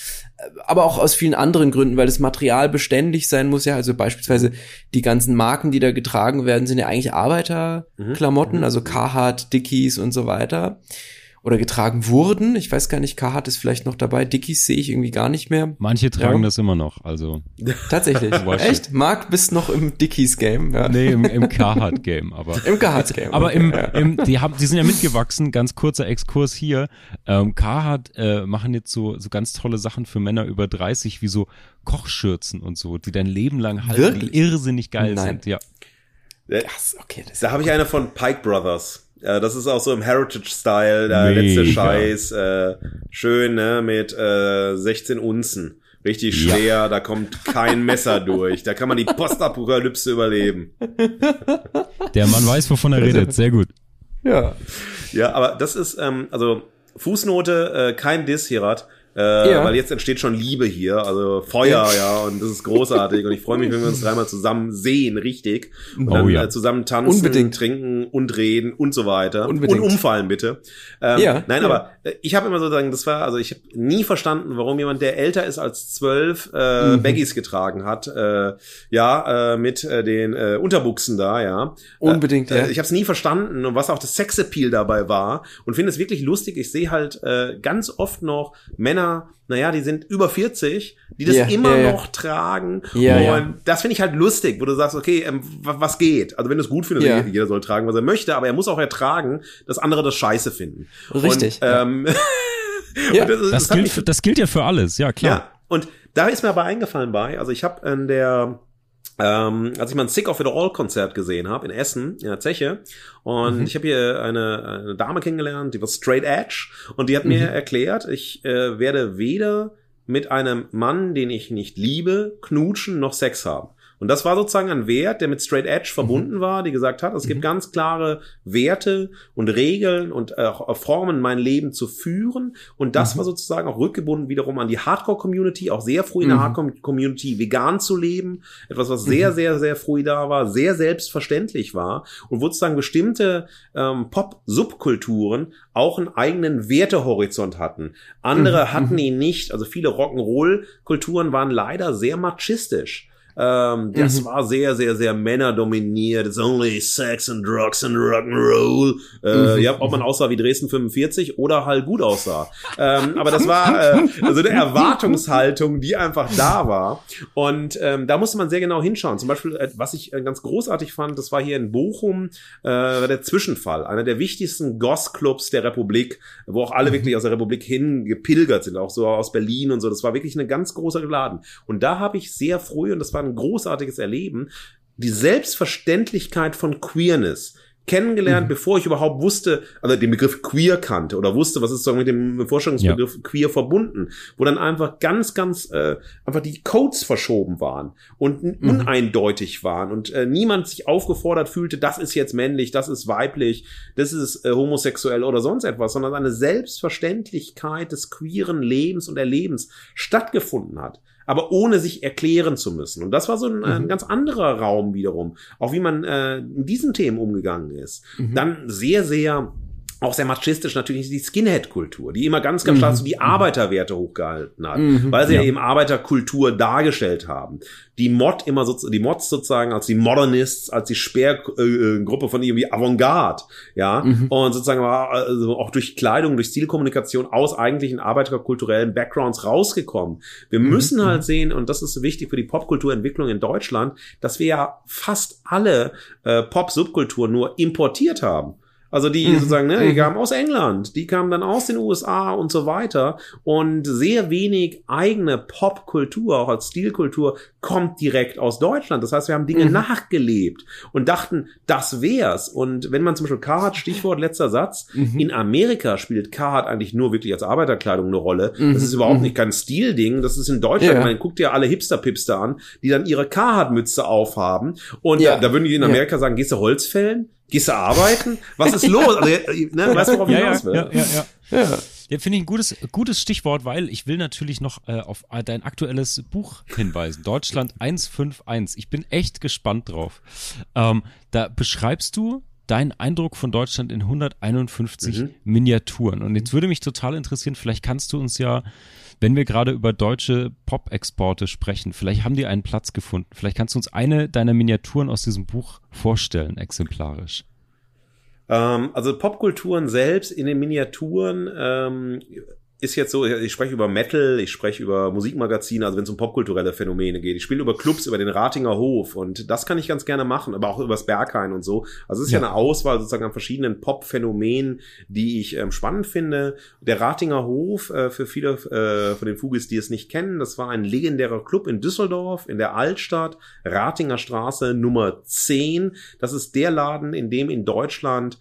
aber auch aus vielen anderen Gründen, weil das Material beständig sein muss ja. Also beispielsweise die ganzen Marken, die da getragen werden, sind ja eigentlich Arbeiterklamotten, mhm. also Carhartt, Dickies und so weiter oder getragen wurden. Ich weiß gar nicht, Carhartt ist vielleicht noch dabei. Dickies sehe ich irgendwie gar nicht mehr. Manche tragen ja. das immer noch, also. Tatsächlich. Echt? Marc, bist noch im Dickies-Game? Ja. Nee, im, im Carhartt-Game, aber. Im Carhartt-Game. Aber im, im, die haben, die sind ja mitgewachsen, ganz kurzer Exkurs hier. Ähm, Carhartt äh, machen jetzt so, so ganz tolle Sachen für Männer über 30, wie so Kochschürzen und so, die dein Leben lang halten, Wirklich? irrsinnig geil Nein. sind, ja. Das, okay, das da habe ich eine von Pike Brothers. Ja, das ist auch so im Heritage-Style, der Mega. letzte Scheiß. Äh, schön, ne, mit äh, 16 Unzen. Richtig schwer, ja. da kommt kein Messer durch. Da kann man die Postapokalypse überleben. Der Mann weiß, wovon er redet. Sehr gut. Ja. Ja, aber das ist, ähm, also Fußnote, äh, kein Diss, Hirat. Äh, ja. Weil jetzt entsteht schon Liebe hier, also Feuer, ja, ja und das ist großartig. und ich freue mich, wenn wir uns dreimal zusammen sehen, richtig. Und oh, dann ja. äh, zusammen tanzen, Unbedingt. trinken und reden und so weiter. Unbedingt. Und umfallen, bitte. Ähm, ja, nein, aber äh, ich habe immer so sagen, das war, also ich habe nie verstanden, warum jemand, der älter ist als zwölf, äh, mhm. Baggies getragen hat. Äh, ja, äh, mit äh, den äh, Unterbuchsen da, ja. Unbedingt, äh, ja. Ich habe es nie verstanden und was auch das Sexappeal dabei war. Und finde es wirklich lustig. Ich sehe halt äh, ganz oft noch Männer, Männer, naja, die sind über 40, die das yeah, immer yeah, noch yeah. tragen. und das finde ich halt lustig, wo du sagst, okay, ähm, was geht? Also wenn du es gut findest, yeah. jeder soll tragen, was er möchte, aber er muss auch ertragen, dass andere das scheiße finden. Richtig. Und, ähm, ja. das, das, das, gilt, das gilt ja für alles, ja klar. Ja, und da ist mir aber eingefallen bei, also ich habe in der ähm, als ich mal ein Sick of It All Konzert gesehen habe in Essen in der Zeche und mhm. ich habe hier eine, eine Dame kennengelernt, die war straight edge und die hat mhm. mir erklärt, ich äh, werde weder mit einem Mann, den ich nicht liebe, knutschen noch Sex haben. Und das war sozusagen ein Wert, der mit Straight Edge verbunden mhm. war, die gesagt hat, es gibt mhm. ganz klare Werte und Regeln und äh, Formen, mein Leben zu führen. Und das mhm. war sozusagen auch rückgebunden wiederum an die Hardcore-Community, auch sehr früh in der mhm. Hardcore-Community vegan zu leben. Etwas, was sehr, mhm. sehr, sehr früh da war, sehr selbstverständlich war und wo sozusagen bestimmte ähm, Pop-Subkulturen auch einen eigenen Wertehorizont hatten. Andere mhm. hatten ihn nicht. Also viele Rock'n'Roll-Kulturen waren leider sehr machistisch. Ähm, das mhm. war sehr, sehr, sehr männerdominiert. It's only sex and drugs and rock'n'roll. Äh, mhm. Ja, ob man aussah wie Dresden 45 oder halt gut aussah. ähm, aber das war äh, also eine Erwartungshaltung, die einfach da war. Und ähm, da musste man sehr genau hinschauen. Zum Beispiel, äh, was ich äh, ganz großartig fand, das war hier in Bochum äh, der Zwischenfall, einer der wichtigsten Goss-Clubs der Republik, wo auch alle mhm. wirklich aus der Republik hingepilgert sind, auch so aus Berlin und so. Das war wirklich eine ganz große Laden. Und da habe ich sehr früh, und das war ein großartiges Erleben. Die Selbstverständlichkeit von Queerness kennengelernt, mhm. bevor ich überhaupt wusste, also den Begriff queer kannte oder wusste, was ist so mit dem Vorstellungsbegriff ja. queer verbunden, wo dann einfach ganz, ganz äh, einfach die Codes verschoben waren und mhm. uneindeutig waren und äh, niemand sich aufgefordert fühlte, das ist jetzt männlich, das ist weiblich, das ist äh, homosexuell oder sonst etwas, sondern eine Selbstverständlichkeit des queeren Lebens und Erlebens stattgefunden hat aber ohne sich erklären zu müssen. Und das war so ein, mhm. ein ganz anderer Raum wiederum, auch wie man äh, in diesen Themen umgegangen ist. Mhm. Dann sehr, sehr auch sehr machistisch natürlich die Skinhead-Kultur, die immer ganz, ganz stark mhm. so die Arbeiterwerte hochgehalten hat, mhm. weil sie ja. eben Arbeiterkultur dargestellt haben. Die Mod immer so, die Mods sozusagen als die Modernists, als die Sperrgruppe äh, von irgendwie Avantgarde, ja, mhm. und sozusagen war also auch durch Kleidung, durch Stilkommunikation aus eigentlichen arbeiterkulturellen Backgrounds rausgekommen. Wir mhm. müssen halt mhm. sehen, und das ist wichtig für die Popkulturentwicklung in Deutschland, dass wir ja fast alle äh, Pop-Subkulturen nur importiert haben. Also die mhm. sozusagen, ne, die mhm. kamen aus England, die kamen dann aus den USA und so weiter und sehr wenig eigene Popkultur, auch als Stilkultur, kommt direkt aus Deutschland. Das heißt, wir haben Dinge mhm. nachgelebt und dachten, das wär's. Und wenn man zum Beispiel Carhartt, Stichwort letzter Satz, mhm. in Amerika spielt Carhartt eigentlich nur wirklich als Arbeiterkleidung eine Rolle. Das ist überhaupt nicht kein Stilding. Das ist in Deutschland, ja. man guckt ja alle Hipster-Pipster an, die dann ihre Carhartt-Mütze aufhaben und ja. da, da würden die in Amerika ja. sagen, gehst du Holz fällen? Gehst du arbeiten? Was ist los? Also, ne, weißt du, worauf ich ja, hinaus will? Ja, ja, ja. ja. Ja, finde ich ein gutes, gutes Stichwort, weil ich will natürlich noch äh, auf dein aktuelles Buch hinweisen. Deutschland 151. Ich bin echt gespannt drauf. Ähm, da beschreibst du deinen Eindruck von Deutschland in 151 mhm. Miniaturen. Und jetzt würde mich total interessieren, vielleicht kannst du uns ja wenn wir gerade über deutsche Pop-Exporte sprechen, vielleicht haben die einen Platz gefunden. Vielleicht kannst du uns eine deiner Miniaturen aus diesem Buch vorstellen, exemplarisch. Ähm, also Popkulturen selbst in den Miniaturen ähm, ist jetzt so, ich spreche über Metal, ich spreche über Musikmagazine, also wenn es um popkulturelle Phänomene geht. Ich spiele über Clubs, über den Ratinger Hof und das kann ich ganz gerne machen, aber auch übers Berghain und so. Also es ist ja, ja eine Auswahl sozusagen an verschiedenen Pop-Phänomenen, die ich ähm, spannend finde. Der Ratinger Hof, äh, für viele äh, von den Fugis, die es nicht kennen, das war ein legendärer Club in Düsseldorf, in der Altstadt, Ratinger Straße Nummer 10. Das ist der Laden, in dem in Deutschland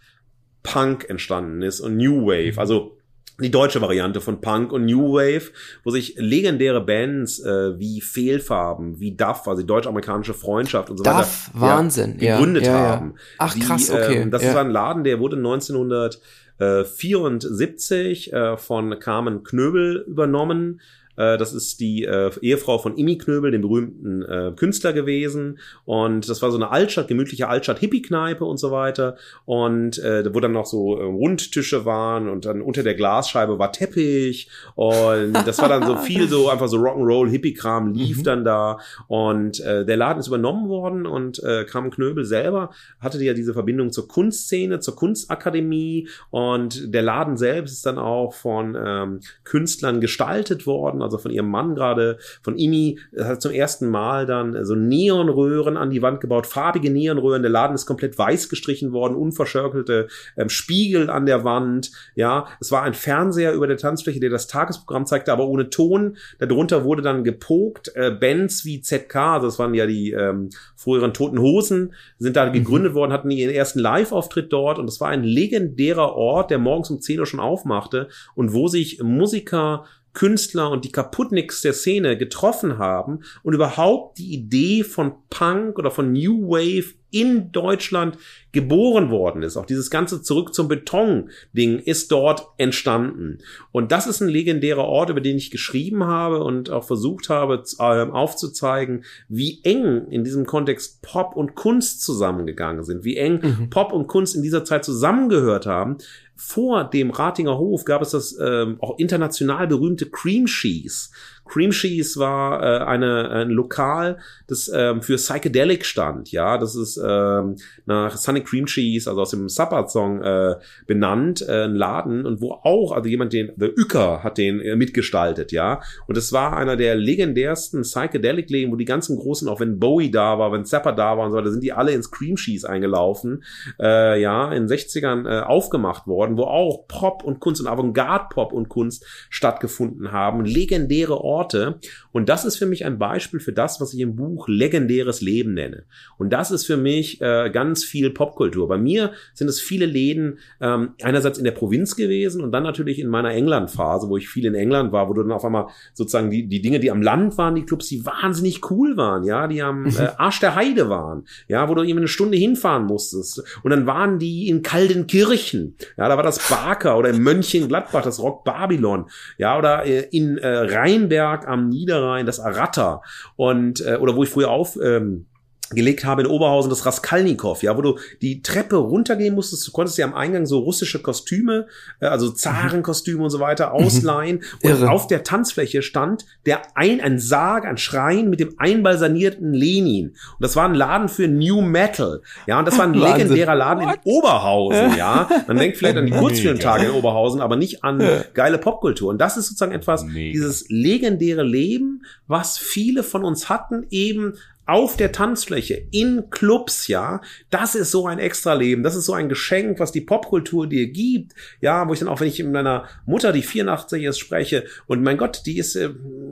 Punk entstanden ist und New Wave, also die deutsche Variante von Punk und New Wave, wo sich legendäre Bands äh, wie Fehlfarben, wie Duff, also die deutsch-amerikanische Freundschaft und so Duff, weiter, Wahnsinn, ja, gegründet ja, ja, haben. Ach krass, okay. Ähm, das ist ein Laden, der wurde 1974 äh, von Carmen Knöbel übernommen das ist die äh, Ehefrau von Imi Knöbel, dem berühmten äh, Künstler gewesen. Und das war so eine Altstadt, gemütliche Altstadt-Hippie-Kneipe und so weiter. Und äh, wo dann noch so äh, Rundtische waren und dann unter der Glasscheibe war Teppich. Und das war dann so viel so einfach so Rock'n'Roll, Hippie-Kram lief mhm. dann da. Und äh, der Laden ist übernommen worden und äh, Carmen Knöbel selber hatte ja diese Verbindung zur Kunstszene, zur Kunstakademie. Und der Laden selbst ist dann auch von ähm, Künstlern gestaltet worden also von ihrem Mann gerade, von Imi, hat zum ersten Mal dann so Neonröhren an die Wand gebaut, farbige Neonröhren. Der Laden ist komplett weiß gestrichen worden, unverschörkelte ähm, Spiegel an der Wand. Ja, es war ein Fernseher über der Tanzfläche, der das Tagesprogramm zeigte, aber ohne Ton. Darunter wurde dann gepokt. Äh, Bands wie ZK, also das waren ja die ähm, früheren Toten Hosen, sind da gegründet mhm. worden, hatten ihren ersten Live-Auftritt dort und es war ein legendärer Ort, der morgens um 10 Uhr schon aufmachte und wo sich Musiker Künstler und die Kaputniks der Szene getroffen haben und überhaupt die Idee von Punk oder von New Wave in Deutschland geboren worden ist. Auch dieses ganze Zurück zum Beton-Ding ist dort entstanden. Und das ist ein legendärer Ort, über den ich geschrieben habe und auch versucht habe ähm, aufzuzeigen, wie eng in diesem Kontext Pop und Kunst zusammengegangen sind, wie eng mhm. Pop und Kunst in dieser Zeit zusammengehört haben, vor dem Ratinger Hof gab es das ähm, auch international berühmte Cream Cheese. Cream Cheese war äh, eine, ein Lokal, das ähm, für Psychedelic stand. Ja, das ist ähm, nach Sunny Cream Cheese, also aus dem Sabbath-Song äh, benannt, äh, ein Laden und wo auch, also jemand den, der Uecker hat den äh, mitgestaltet, ja. Und es war einer der legendärsten Psychedelic-Läden, wo die ganzen großen, auch wenn Bowie da war, wenn Zappa da war und so weiter, sind die alle ins Cream Cheese eingelaufen, äh, ja, in 60ern äh, aufgemacht worden, wo auch Pop und Kunst und Avantgarde-Pop und Kunst stattgefunden haben. Legendäre Orte Orte. Und das ist für mich ein Beispiel für das, was ich im Buch legendäres Leben nenne. Und das ist für mich äh, ganz viel Popkultur. Bei mir sind es viele Läden, ähm, einerseits in der Provinz gewesen und dann natürlich in meiner England-Phase, wo ich viel in England war, wo du dann auf einmal sozusagen die, die Dinge, die am Land waren, die Clubs, die wahnsinnig cool waren, ja, die am äh, Arsch der Heide waren, ja, wo du irgendwie eine Stunde hinfahren musstest. Und dann waren die in Kaldenkirchen, ja, da war das Barker oder in Mönchengladbach, das Rock Babylon, ja, oder äh, in äh, Rheinberg Nürnberg am Niederrhein, das Aratta. Und äh, oder wo ich früher auf ähm, gelegt habe in Oberhausen das Raskalnikow, ja, wo du die Treppe runtergehen musstest, du konntest ja am Eingang so russische Kostüme, äh, also Zarenkostüme und so weiter mhm. ausleihen und Irre. auf der Tanzfläche stand der ein ein Sarg, ein Schrein mit dem einbalsanierten Lenin und das war ein Laden für New Metal, ja, und das war ein legendärer Laden What? in Oberhausen, ja. Man denkt vielleicht an die Kurzfilmtage in Oberhausen, aber nicht an geile Popkultur und das ist sozusagen etwas Mega. dieses legendäre Leben, was viele von uns hatten, eben auf der Tanzfläche, in Clubs, ja, das ist so ein Extraleben, das ist so ein Geschenk, was die Popkultur dir gibt, ja, wo ich dann auch, wenn ich mit meiner Mutter, die 84 ist, spreche, und mein Gott, die ist äh,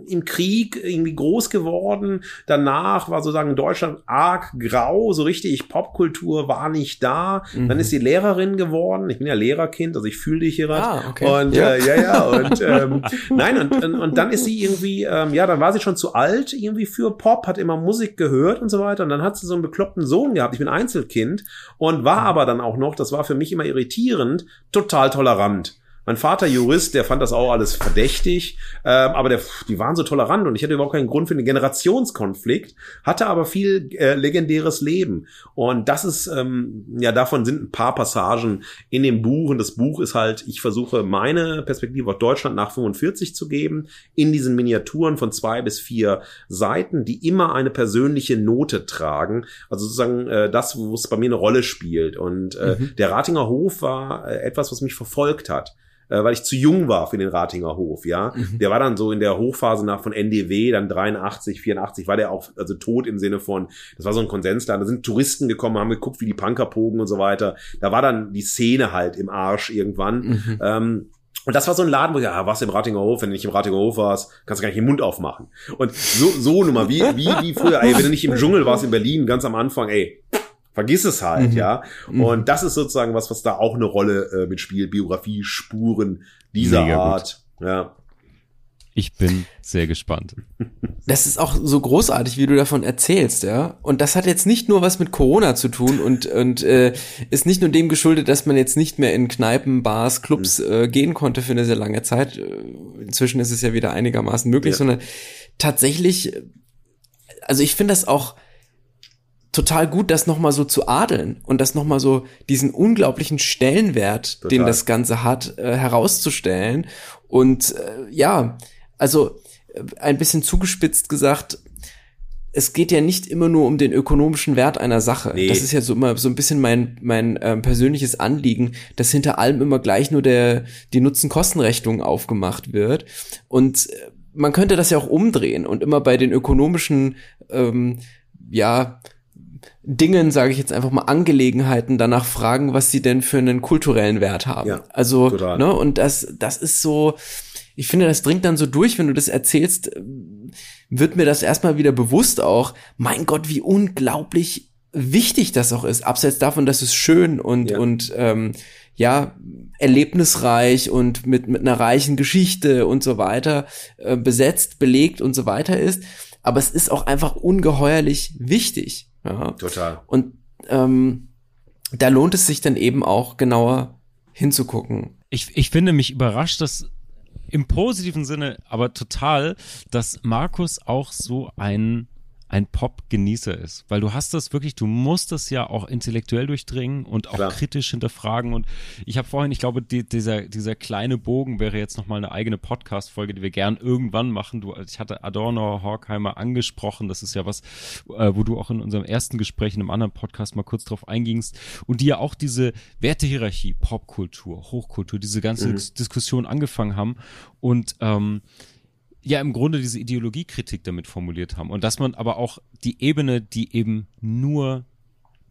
im Krieg irgendwie groß geworden, danach war sozusagen Deutschland arg grau, so richtig Popkultur war nicht da, mhm. dann ist sie Lehrerin geworden, ich bin ja Lehrerkind, also ich fühle dich hier ah, okay. und ja, äh, ja, ja, und ähm, nein, und, und, und dann ist sie irgendwie, ähm, ja, dann war sie schon zu alt irgendwie für Pop, hat immer Musik gehört, gehört und so weiter. Und dann hat sie so einen bekloppten Sohn gehabt. Ich bin Einzelkind und war aber dann auch noch, das war für mich immer irritierend, total tolerant. Mein Vater Jurist, der fand das auch alles verdächtig, ähm, aber der, die waren so tolerant und ich hatte überhaupt keinen Grund für einen Generationskonflikt, hatte aber viel äh, legendäres Leben. Und das ist ähm, ja davon sind ein paar Passagen in dem Buch und das Buch ist halt, ich versuche meine Perspektive auf Deutschland nach 45 zu geben in diesen Miniaturen von zwei bis vier Seiten, die immer eine persönliche Note tragen, also sozusagen äh, das, wo es bei mir eine Rolle spielt. Und äh, mhm. der Ratinger Hof war äh, etwas, was mich verfolgt hat äh, weil ich zu jung war für den Ratinger Hof, ja. Mhm. Der war dann so in der Hochphase nach von NDW, dann 83, 84, war der auch, also tot im Sinne von, das war so ein Konsensland, da sind Touristen gekommen, haben geguckt, wie die Punker pogen und so weiter. Da war dann die Szene halt im Arsch irgendwann. Mhm. Ähm, und das war so ein Laden, wo ich, ja, was im Ratinger Hof, wenn du nicht im Ratinger Hof warst, kannst du gar nicht den Mund aufmachen. Und so, so nun mal, wie, wie, wie früher, ey, wenn du nicht im Dschungel warst in Berlin, ganz am Anfang, ey, Vergiss es halt, mhm. ja. Mhm. Und das ist sozusagen was, was da auch eine Rolle äh, mitspielt. Biografie, Spuren, dieser Mega Art. Gut. Ja. Ich bin sehr gespannt. Das ist auch so großartig, wie du davon erzählst, ja. Und das hat jetzt nicht nur was mit Corona zu tun und und äh, ist nicht nur dem geschuldet, dass man jetzt nicht mehr in Kneipen, Bars, Clubs mhm. äh, gehen konnte für eine sehr lange Zeit. Äh, inzwischen ist es ja wieder einigermaßen möglich, ja. sondern tatsächlich, also ich finde das auch total gut, das nochmal so zu adeln und das nochmal so diesen unglaublichen Stellenwert, total. den das Ganze hat, äh, herauszustellen. Und äh, ja, also äh, ein bisschen zugespitzt gesagt, es geht ja nicht immer nur um den ökonomischen Wert einer Sache. Nee. Das ist ja so immer so ein bisschen mein mein ähm, persönliches Anliegen, dass hinter allem immer gleich nur der die Nutzen-Kosten-Rechnung aufgemacht wird. Und äh, man könnte das ja auch umdrehen und immer bei den ökonomischen ähm, ja Dingen, sage ich jetzt einfach mal, Angelegenheiten danach fragen, was sie denn für einen kulturellen Wert haben. Ja, also, total. ne, und das, das ist so, ich finde, das dringt dann so durch, wenn du das erzählst, wird mir das erstmal wieder bewusst auch, mein Gott, wie unglaublich wichtig das auch ist, abseits davon, dass es schön und, ja. und ähm, ja, erlebnisreich und mit, mit einer reichen Geschichte und so weiter äh, besetzt, belegt und so weiter ist. Aber es ist auch einfach ungeheuerlich wichtig. Ja. Total. Und ähm, da lohnt es sich dann eben auch genauer hinzugucken. Ich, ich finde mich überrascht, dass im positiven Sinne, aber total, dass Markus auch so ein ein Pop-Genießer ist. Weil du hast das wirklich, du musst das ja auch intellektuell durchdringen und auch Klar. kritisch hinterfragen. Und ich habe vorhin, ich glaube, die, dieser, dieser kleine Bogen wäre jetzt nochmal eine eigene Podcast-Folge, die wir gern irgendwann machen. Du, ich hatte Adorno Horkheimer angesprochen. Das ist ja was, äh, wo du auch in unserem ersten Gespräch in einem anderen Podcast mal kurz drauf eingingst. Und die ja auch diese Wertehierarchie, Popkultur, Hochkultur, diese ganze mhm. Diskussion angefangen haben. Und ähm, ja im Grunde diese Ideologiekritik damit formuliert haben. Und dass man aber auch die Ebene, die eben nur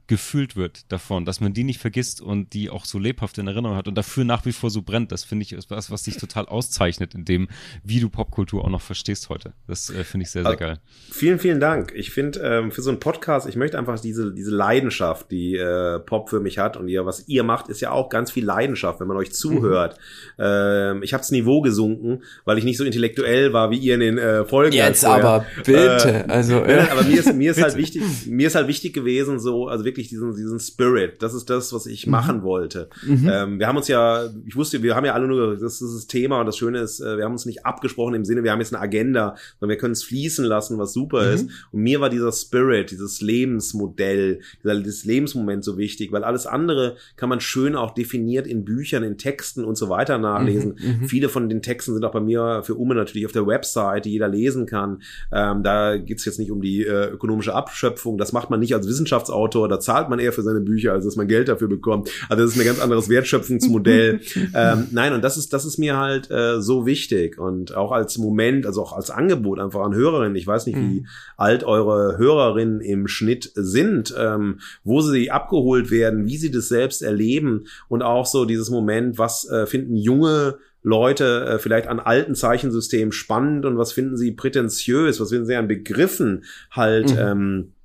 gefühlt wird davon, dass man die nicht vergisst und die auch so lebhaft in Erinnerung hat und dafür nach wie vor so brennt. Das finde ich ist was, was dich total auszeichnet in dem, wie du Popkultur auch noch verstehst heute. Das äh, finde ich sehr, sehr also, geil. Vielen, vielen Dank. Ich finde, ähm, für so einen Podcast, ich möchte einfach diese, diese Leidenschaft, die äh, Pop für mich hat und ihr, was ihr macht, ist ja auch ganz viel Leidenschaft, wenn man euch zuhört. Mhm. Ähm, ich habe das Niveau gesunken, weil ich nicht so intellektuell war wie ihr in den äh, Folgen. Jetzt aber bitte, äh, also. Äh. Aber mir ist, mir ist halt wichtig, mir ist halt wichtig gewesen, so, also wirklich wirklich diesen, diesen Spirit. Das ist das, was ich mhm. machen wollte. Mhm. Ähm, wir haben uns ja, ich wusste, wir haben ja alle nur, das ist das Thema und das Schöne ist, äh, wir haben uns nicht abgesprochen im Sinne, wir haben jetzt eine Agenda, sondern wir können es fließen lassen, was super mhm. ist. Und mir war dieser Spirit, dieses Lebensmodell, dieses Lebensmoment so wichtig, weil alles andere kann man schön auch definiert in Büchern, in Texten und so weiter nachlesen. Mhm. mhm. Viele von den Texten sind auch bei mir für Ume natürlich auf der Website, die jeder lesen kann. Ähm, da geht's jetzt nicht um die äh, ökonomische Abschöpfung. Das macht man nicht als Wissenschaftsautor. Dazu zahlt man eher für seine Bücher, als dass man Geld dafür bekommt. Also das ist ein ganz anderes Wertschöpfungsmodell. ähm, nein, und das ist, das ist mir halt äh, so wichtig und auch als Moment, also auch als Angebot einfach an Hörerinnen. Ich weiß nicht, wie mhm. alt eure Hörerinnen im Schnitt sind, ähm, wo sie abgeholt werden, wie sie das selbst erleben und auch so dieses Moment, was äh, finden junge Leute äh, vielleicht an alten Zeichensystemen spannend und was finden sie prätentiös, was finden sie an Begriffen halt mhm. ähm, äh,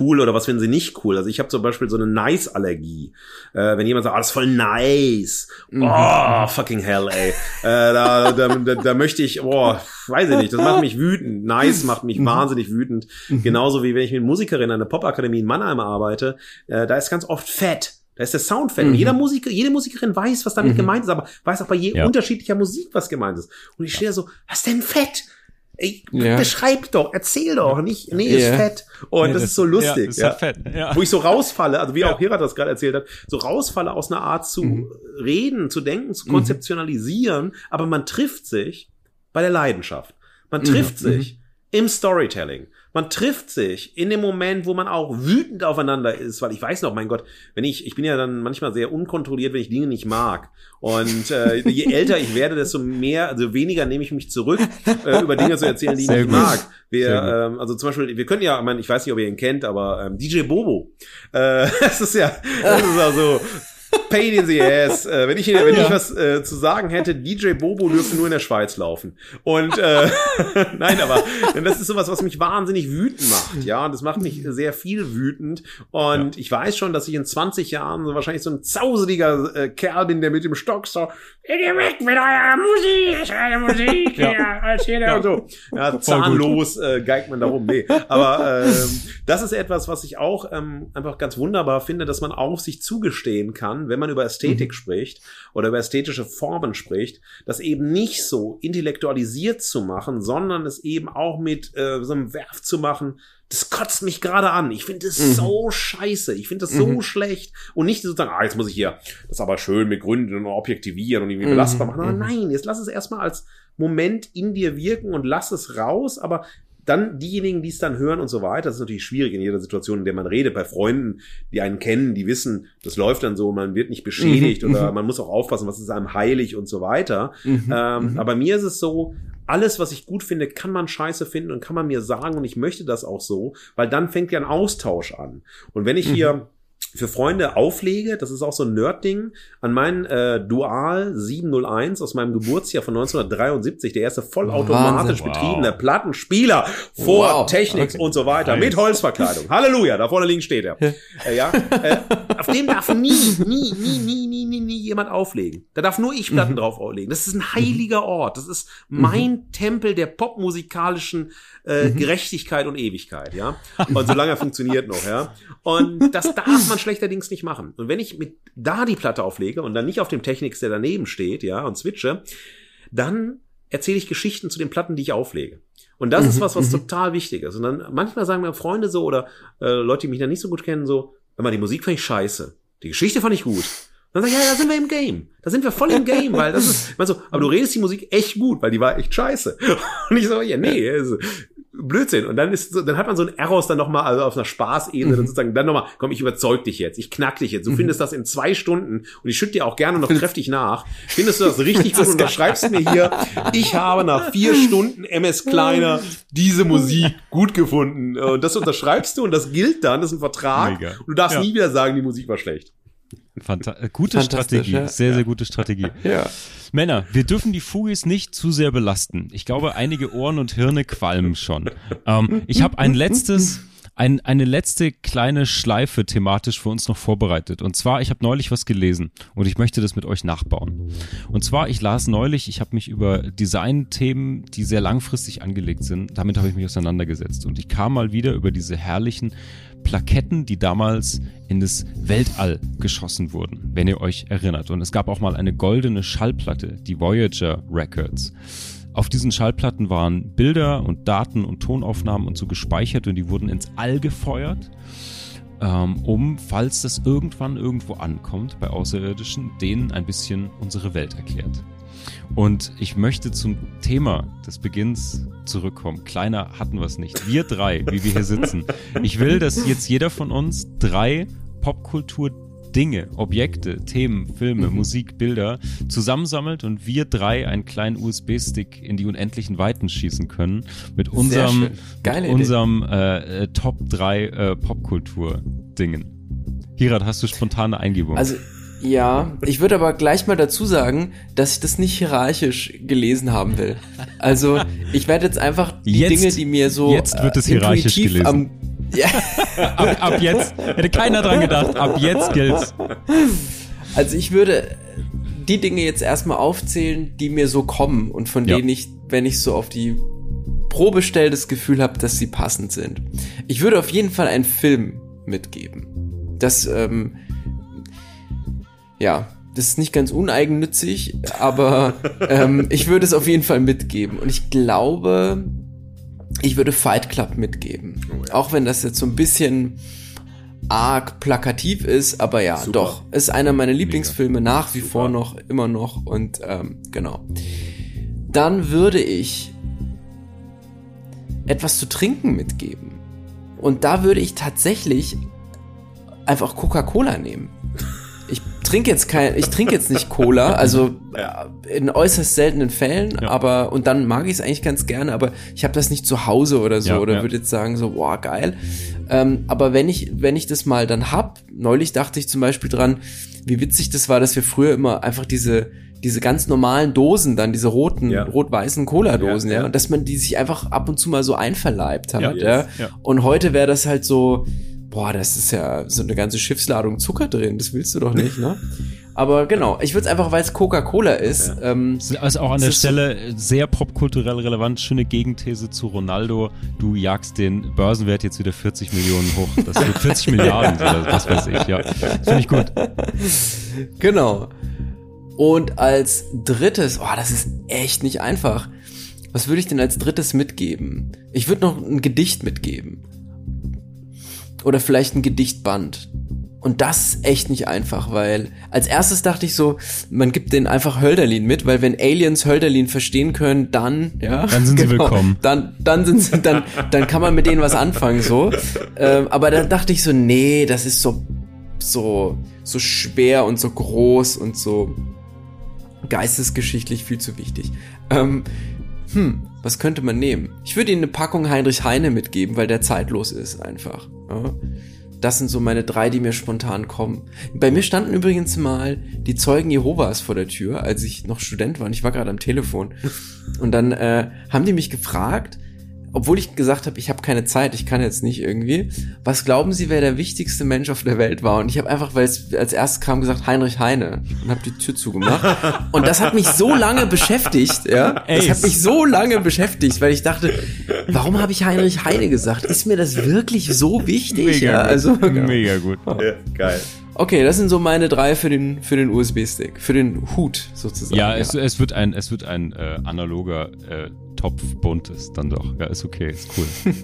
cool oder was finden sie nicht cool. Also ich habe zum Beispiel so eine Nice-Allergie. Äh, wenn jemand sagt, oh, das ist voll nice. Mhm. Oh, fucking hell, ey. Äh, da, da, da, da möchte ich, oh, weiß ich nicht, das macht mich wütend. Nice macht mich mhm. wahnsinnig wütend. Mhm. Genauso wie wenn ich mit Musikerin an der Popakademie in Mannheim arbeite, äh, da ist ganz oft fett. Da ist der Sound fett. Mhm. Und jeder Musiker, jede Musikerin weiß, was damit mhm. gemeint ist, aber weiß auch bei je ja. unterschiedlicher Musik, was gemeint ist. Und ich stehe so, was denn fett? Ey, ja. beschreib doch, erzähl doch, nicht, nee, ist fett. Und nee, das, das, ist so lustig. Ja, ist ja. Fett. Ja. Wo ich so rausfalle, also wie auch Hirat das gerade erzählt hat, so rausfalle aus einer Art zu mhm. reden, zu denken, zu mhm. konzeptionalisieren, mhm. aber man trifft sich bei der Leidenschaft. Man trifft mhm. sich im Storytelling man trifft sich in dem Moment, wo man auch wütend aufeinander ist, weil ich weiß noch, mein Gott, wenn ich, ich bin ja dann manchmal sehr unkontrolliert, wenn ich Dinge nicht mag. Und äh, je älter ich werde, desto mehr, also weniger nehme ich mich zurück, äh, über Dinge zu erzählen, die ich sehr nicht gut. mag. Wir, ähm, also zum Beispiel, wir können ja, ich, meine, ich weiß nicht, ob ihr ihn kennt, aber ähm, DJ Bobo. Äh, das ist ja, das ist also Pain in the ass. Äh, wenn ich, wenn ja. ich was äh, zu sagen hätte, DJ Bobo dürfte nur in der Schweiz laufen. Und äh, nein, aber das ist sowas, was mich wahnsinnig wütend macht. Ja, und das macht mich sehr viel wütend. Und ja. ich weiß schon, dass ich in 20 Jahren so wahrscheinlich so ein zauseliger äh, Kerl bin, der mit dem Stock so, ihr weg mit eurer Musik, eure Musik ja. hier, als jeder ja. und so. Ja, zahnlos äh, geigt man darum. Nee, aber äh, das ist etwas, was ich auch ähm, einfach ganz wunderbar finde, dass man auf sich zugestehen kann, wenn man über Ästhetik mhm. spricht oder über ästhetische Formen spricht, das eben nicht so intellektualisiert zu machen, sondern es eben auch mit äh, so einem Werf zu machen, das kotzt mich gerade an. Ich finde es mhm. so scheiße. Ich finde das so mhm. schlecht. Und nicht sozusagen, ah, jetzt muss ich hier das aber schön begründen und objektivieren und irgendwie mhm. belastbar machen. Aber mhm. nein, jetzt lass es erstmal als Moment in dir wirken und lass es raus, aber dann diejenigen, die es dann hören und so weiter, das ist natürlich schwierig in jeder Situation, in der man redet, bei Freunden, die einen kennen, die wissen, das läuft dann so, man wird nicht beschädigt mhm. oder mhm. man muss auch aufpassen, was ist einem heilig und so weiter. Mhm. Ähm, mhm. Aber mir ist es so, alles, was ich gut finde, kann man scheiße finden und kann man mir sagen und ich möchte das auch so, weil dann fängt ja ein Austausch an. Und wenn ich hier mhm für Freunde auflege, das ist auch so ein Nerd-Ding, an meinen äh, Dual 701 aus meinem Geburtsjahr von 1973, der erste vollautomatisch Wahnsinn, betriebene wow. Plattenspieler vor wow. Technics okay. und so weiter, nice. mit Holzverkleidung. Halleluja, da vorne liegen steht er. äh, ja, äh, auf dem darf nie, nie, nie, nie, nie, nie, nie jemand auflegen. Da darf nur ich Platten mhm. drauf auflegen. Das ist ein heiliger Ort. Das ist mein mhm. Tempel der popmusikalischen äh, mhm. Gerechtigkeit und Ewigkeit, ja. Und solange er funktioniert noch, ja. Und das darf man schlechterdings nicht machen. Und wenn ich mit da die Platte auflege und dann nicht auf dem Technics, der daneben steht, ja, und switche, dann erzähle ich Geschichten zu den Platten, die ich auflege. Und das mhm, ist was, was mhm. total wichtig ist. Und dann manchmal sagen mir Freunde so oder äh, Leute, die mich dann nicht so gut kennen, so, immer die Musik fand ich scheiße. Die Geschichte fand ich gut. Dann sag ich, ja, da sind wir im Game. Da sind wir voll im Game, weil das ist, ich mein so, aber du redest die Musik echt gut, weil die war echt scheiße. Und ich so, ja, nee, Blödsinn. Und dann ist so, dann hat man so ein Eros dann nochmal, also auf einer Spaßebene, mhm. dann sozusagen, dann nochmal, komm, ich überzeug dich jetzt, ich knack dich jetzt. Du mhm. findest das in zwei Stunden und ich schütte dir auch gerne noch kräftig nach. Findest du das richtig gut und schreibst mir hier, ich habe nach vier Stunden MS Kleiner diese Musik gut gefunden. Und das unterschreibst du und das gilt dann, das ist ein Vertrag. Mega. Und du darfst ja. nie wieder sagen, die Musik war schlecht. Fanta äh, gute Strategie, ja? sehr, sehr gute Strategie. Ja. Männer, wir dürfen die Fugis nicht zu sehr belasten. Ich glaube, einige Ohren und Hirne qualmen schon. Ähm, ich habe ein letztes, ein, eine letzte kleine Schleife thematisch für uns noch vorbereitet. Und zwar, ich habe neulich was gelesen und ich möchte das mit euch nachbauen. Und zwar, ich las neulich, ich habe mich über Design-Themen, die sehr langfristig angelegt sind, damit habe ich mich auseinandergesetzt. Und ich kam mal wieder über diese herrlichen Plaketten, die damals in das Weltall geschossen wurden, wenn ihr euch erinnert. Und es gab auch mal eine goldene Schallplatte, die Voyager Records. Auf diesen Schallplatten waren Bilder und Daten und Tonaufnahmen und so gespeichert und die wurden ins All gefeuert, ähm, um, falls das irgendwann irgendwo ankommt bei Außerirdischen, denen ein bisschen unsere Welt erklärt. Und ich möchte zum Thema des Beginns zurückkommen. Kleiner hatten wir es nicht. Wir drei, wie wir hier sitzen. Ich will, dass jetzt jeder von uns drei Popkultur Dinge, Objekte, Themen, Filme, mhm. Musik, Bilder zusammensammelt und wir drei einen kleinen USB-Stick in die unendlichen Weiten schießen können mit unserem, mit unserem äh, äh, Top 3 äh, Popkultur-Dingen. Hirat, hast du spontane Eingebungen? Also ja, ich würde aber gleich mal dazu sagen, dass ich das nicht hierarchisch gelesen haben will. Also ich werde jetzt einfach die jetzt, Dinge, die mir so jetzt wird es hierarchisch gelesen. Am, ja. ab, ab jetzt hätte keiner dran gedacht. Ab jetzt gilt's. Also ich würde die Dinge jetzt erstmal aufzählen, die mir so kommen und von ja. denen ich, wenn ich so auf die Probe stelle, das Gefühl habe, dass sie passend sind. Ich würde auf jeden Fall einen Film mitgeben. Das ähm, ja, das ist nicht ganz uneigennützig, aber ähm, ich würde es auf jeden Fall mitgeben. Und ich glaube, ich würde Fight Club mitgeben. Oh ja. Auch wenn das jetzt so ein bisschen arg plakativ ist, aber ja, Super. doch. Ist einer meiner Lieblingsfilme Mega. nach wie Super. vor noch, immer noch. Und ähm, genau. Dann würde ich etwas zu trinken mitgeben. Und da würde ich tatsächlich einfach Coca-Cola nehmen trinke jetzt kein, ich trinke jetzt nicht Cola, also ja. in äußerst seltenen Fällen, ja. aber und dann mag ich es eigentlich ganz gerne, aber ich habe das nicht zu Hause oder so ja, oder würde jetzt sagen so, boah geil. Ähm, aber wenn ich, wenn ich das mal dann hab, neulich dachte ich zum Beispiel dran, wie witzig das war, dass wir früher immer einfach diese, diese ganz normalen Dosen, dann diese roten, Ja. rot-weißen Cola-Dosen, Ja, ja, und dass man die sich einfach ab und zu mal so einverleibt hat, Ja, ja. Und heute wäre das halt so, boah, das ist ja so eine ganze Schiffsladung Zucker drin, das willst du doch nicht, ne? Aber genau, ich würde es einfach, weil es Coca-Cola ist, ähm, Das ist also auch an der Stelle sehr popkulturell relevant. Schöne Gegenthese zu Ronaldo. Du jagst den Börsenwert jetzt wieder 40 Millionen hoch. Das wird 40 Milliarden oder was weiß ich. Ja, finde ich gut. Genau. Und als drittes, oh, das ist echt nicht einfach. Was würde ich denn als drittes mitgeben? Ich würde noch ein Gedicht mitgeben. Oder vielleicht ein Gedichtband. Und das ist echt nicht einfach, weil als erstes dachte ich so, man gibt denen einfach Hölderlin mit, weil wenn Aliens Hölderlin verstehen können, dann, ja. Dann sind sie willkommen. Dann, dann sind sie, dann, dann kann man mit denen was anfangen, so. Ähm, aber dann dachte ich so, nee, das ist so, so, so schwer und so groß und so geistesgeschichtlich viel zu wichtig. Ähm, hm, was könnte man nehmen? Ich würde Ihnen eine Packung Heinrich Heine mitgeben, weil der zeitlos ist einfach. Ja. Das sind so meine drei, die mir spontan kommen. Bei mir standen übrigens mal die Zeugen Jehovas vor der Tür, als ich noch Student war und ich war gerade am Telefon. Und dann äh, haben die mich gefragt, obwohl ich gesagt habe, ich habe keine Zeit, ich kann jetzt nicht irgendwie. Was glauben Sie, wer der wichtigste Mensch auf der Welt war? Und ich habe einfach, weil es als erstes kam, gesagt Heinrich Heine und habe die Tür zugemacht. Und das hat mich so lange beschäftigt, ja. Das hat mich so lange beschäftigt, weil ich dachte, warum habe ich Heinrich Heine gesagt? Ist mir das wirklich so wichtig? ja, gut. also Mega gut. Ja, geil. okay, das sind so meine drei für den für den USB-Stick, für den Hut sozusagen. Ja, es, es wird ein, es wird ein äh, analoger äh, Topf buntes dann doch. Ja, ist okay, ist cool.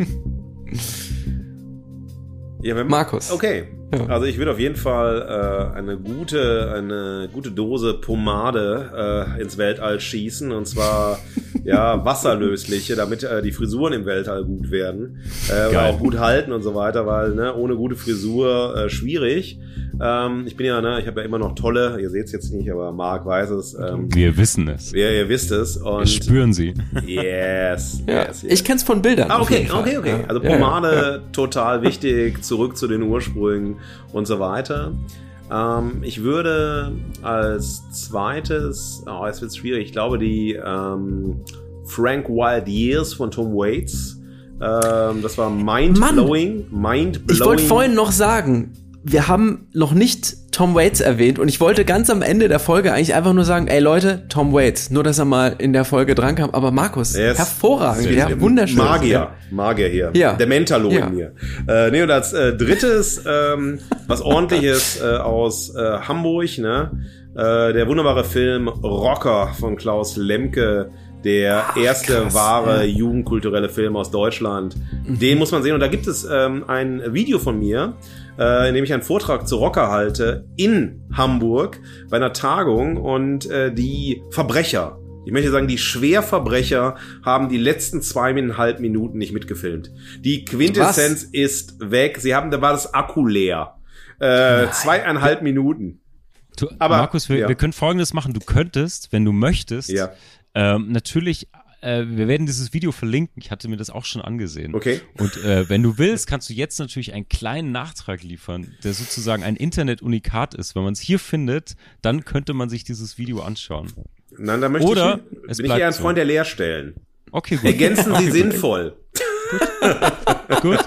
Ja, wenn, Markus. Okay. Ja. Also ich würde auf jeden Fall äh, eine gute, eine gute Dose Pomade äh, ins Weltall schießen und zwar ja wasserlösliche, damit äh, die Frisuren im Weltall gut werden äh, oder Geil. auch gut halten und so weiter, weil ne, ohne gute Frisur äh, schwierig. Ähm, ich bin ja, ne, ich habe ja immer noch tolle, ihr seht es jetzt nicht, aber Marc weiß es. Ähm, Wir wissen es. ja, ihr wisst es Wir und spüren sie. yes, Ja, yes, yes. ich kenn's von Bildern. Ah, okay, okay, okay. Ja. Also Ja, ja. Pomade total wichtig, zurück zu den Ursprüngen und so weiter. Ähm, ich würde als zweites, oh, jetzt wird's schwierig, ich glaube die ähm, Frank Wild Years von Tom Waits. Ähm, das war mind-blowing. Mind-blowing. Ich wollte vorhin noch sagen, wir haben noch nicht Tom Waits erwähnt und ich wollte ganz am Ende der Folge eigentlich einfach nur sagen, ey Leute, Tom Waits, nur dass er mal in der Folge dran kam, aber Markus, ist hervorragend, ja, wunderschön. Magier, Ja. Magier hier. Ja. Der Mentalo Ja. in mir. Äh, nee, und als äh, drittes, ähm, was ordentliches äh, aus äh, Hamburg, ne? Äh, der wunderbare Film Rocker von Klaus Lemke. Der erste krass, wahre jugendkulturelle Film aus Deutschland. Den muss man sehen. Und da gibt es ähm, ein Video von mir, äh, in dem ich einen Vortrag zu Rocker halte in Hamburg bei einer Tagung und äh, die Verbrecher, ich möchte sagen, die Schwerverbrecher haben die letzten zweieinhalb Minuten nicht mitgefilmt. Die Quintessenz ist weg. Sie haben, da war das Akku leer. Äh, zweieinhalb Minuten. Du, Aber- Markus, wir, ja. wir können Folgendes machen. Du könntest, wenn du möchtest, Ja. ähm, natürlich, äh, wir werden dieses Video verlinken. Ich hatte mir das auch schon angesehen. Okay. Und äh, wenn du willst, kannst du jetzt natürlich einen kleinen Nachtrag liefern, der sozusagen ein Internet-Unikat ist. Wenn man es hier findet, dann könnte man sich dieses Video anschauen. Nein, da möchte Oder ich, es bin ich eher ein so. Freund der Leerstellen. Okay, gut. Ergänzen Sie sinnvoll. gut.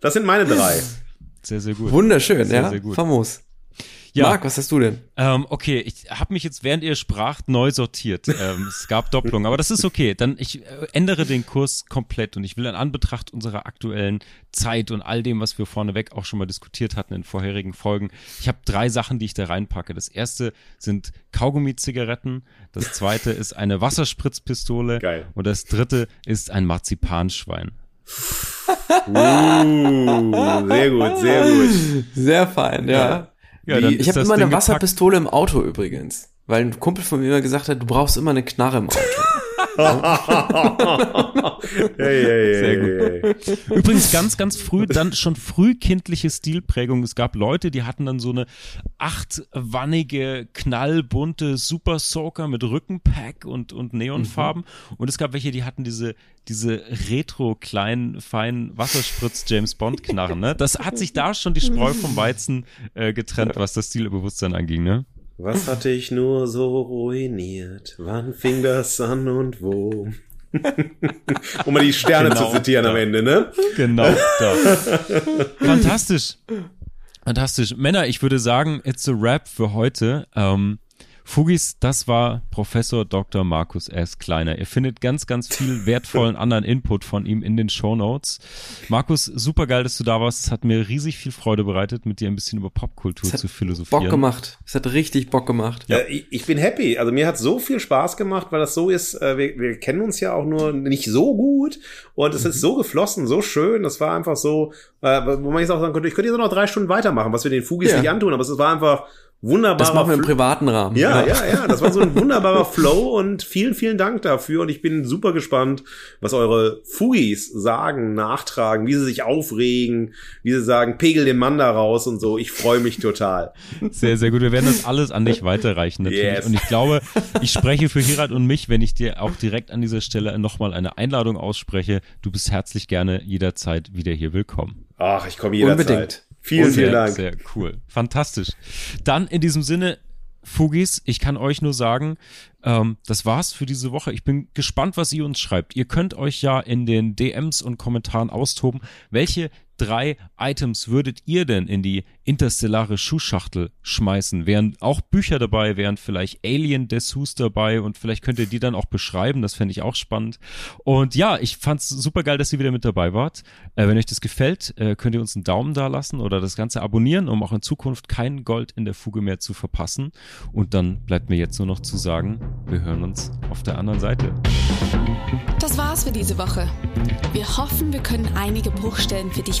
Das sind meine drei. Sehr, sehr gut. Wunderschön, Sehr, ja, sehr gut. famos. Ja. Marc, was hast du denn? Ähm, okay, ich habe mich jetzt, während ihr spracht, neu sortiert. Ähm, es gab Doppelungen, aber das ist okay. Dann ich äh, ändere den Kurs komplett und ich will in Anbetracht unserer aktuellen Zeit und all dem, was wir vorneweg auch schon mal diskutiert hatten in vorherigen Folgen. Ich habe drei Sachen, die ich da reinpacke. Das erste sind Kaugummi-Zigaretten, das zweite ist eine Wasserspritzpistole Geil. und das dritte ist ein Marzipanschwein. Uh, sehr gut, sehr gut. Sehr fein, ja. Ja, Wie- dann Ich habe immer eine Ding gepackt. Wasserpistole im Auto übrigens, weil ein Kumpel von mir immer gesagt hat, du brauchst immer eine Knarre im Auto. hey, hey, Sehr gut. Übrigens ganz, ganz früh, dann schon frühkindliche Stilprägung. Es gab Leute, die hatten dann so eine achtwannige, knallbunte Super Soaker mit Rückenpack und, und Neonfarben. Mhm. Und es gab welche, die hatten diese, diese retro kleinen, feinen Wasserspritz James Bond Knarren, ne? Das hat sich da schon die Spreu vom Weizen äh, getrennt, was das Stilbewusstsein anging, ne? Was hatte ich nur so ruiniert? Wann fing das an und wo? um mal die Sterne genau zu zitieren da. am Ende, ne? Genau da. Fantastisch. Fantastisch. Männer, ich würde sagen, it's a wrap für heute. Ähm, Fugis, das war Professor Dr. Markus S. Kleiner. Ihr findet ganz, ganz viel wertvollen anderen Input von ihm in den Show Notes. Markus, super geil, dass du da warst. Es hat mir riesig viel Freude bereitet, mit dir ein bisschen über Popkultur zu philosophieren. Bock gemacht. Es hat richtig Bock gemacht. Ja. Äh, ich, ich, bin happy. Also mir hat so viel Spaß gemacht, weil das so ist, äh, wir, wir kennen uns ja auch nur nicht so gut und es mhm. ist so geflossen, so schön. Das war einfach so, äh, wo man jetzt auch sagen könnte, ich könnte jetzt noch drei Stunden weitermachen, was wir den Fugis ja. nicht antun, aber es war einfach wunderbarer. Das machen wir im privaten Rahmen. Ja, ja, ja, ja. Das war so ein wunderbarer Flow und vielen, vielen Dank dafür. Und ich bin super gespannt, was eure Fugis sagen, nachtragen, wie sie sich aufregen, wie sie sagen, pegel den Mann da raus und so. Ich freue mich total. Sehr, sehr gut. Wir werden das alles an dich weiterreichen natürlich. Yes. Und ich glaube, ich spreche für Hirat und mich, wenn ich dir auch direkt an dieser Stelle nochmal eine Einladung ausspreche. Du bist herzlich gerne jederzeit wieder hier willkommen. Ach, ich komme jederzeit. Unbedingt. Vielen, sehr, vielen Dank. Sehr cool. Fantastisch. Dann in diesem Sinne, Fugis, ich kann euch nur sagen, ähm, das war's für diese Woche. Ich bin gespannt, was ihr uns schreibt. Ihr könnt euch ja in den DMs und Kommentaren austoben, welche drei Items würdet ihr denn in die interstellare Schuhschachtel schmeißen? Wären auch Bücher dabei, wären vielleicht Alien Dessous dabei und vielleicht könnt ihr die dann auch beschreiben, das fände ich auch spannend. Und ja, ich fand's super geil, dass ihr wieder mit dabei wart. Äh, wenn euch das gefällt, äh, könnt ihr uns einen Daumen da lassen oder das Ganze abonnieren, um auch in Zukunft kein Gold in der Fuge mehr zu verpassen. Und dann bleibt mir jetzt nur noch zu sagen, wir hören uns auf der anderen Seite. Das war's für diese Woche. Wir hoffen, wir können einige Bruchstellen für dich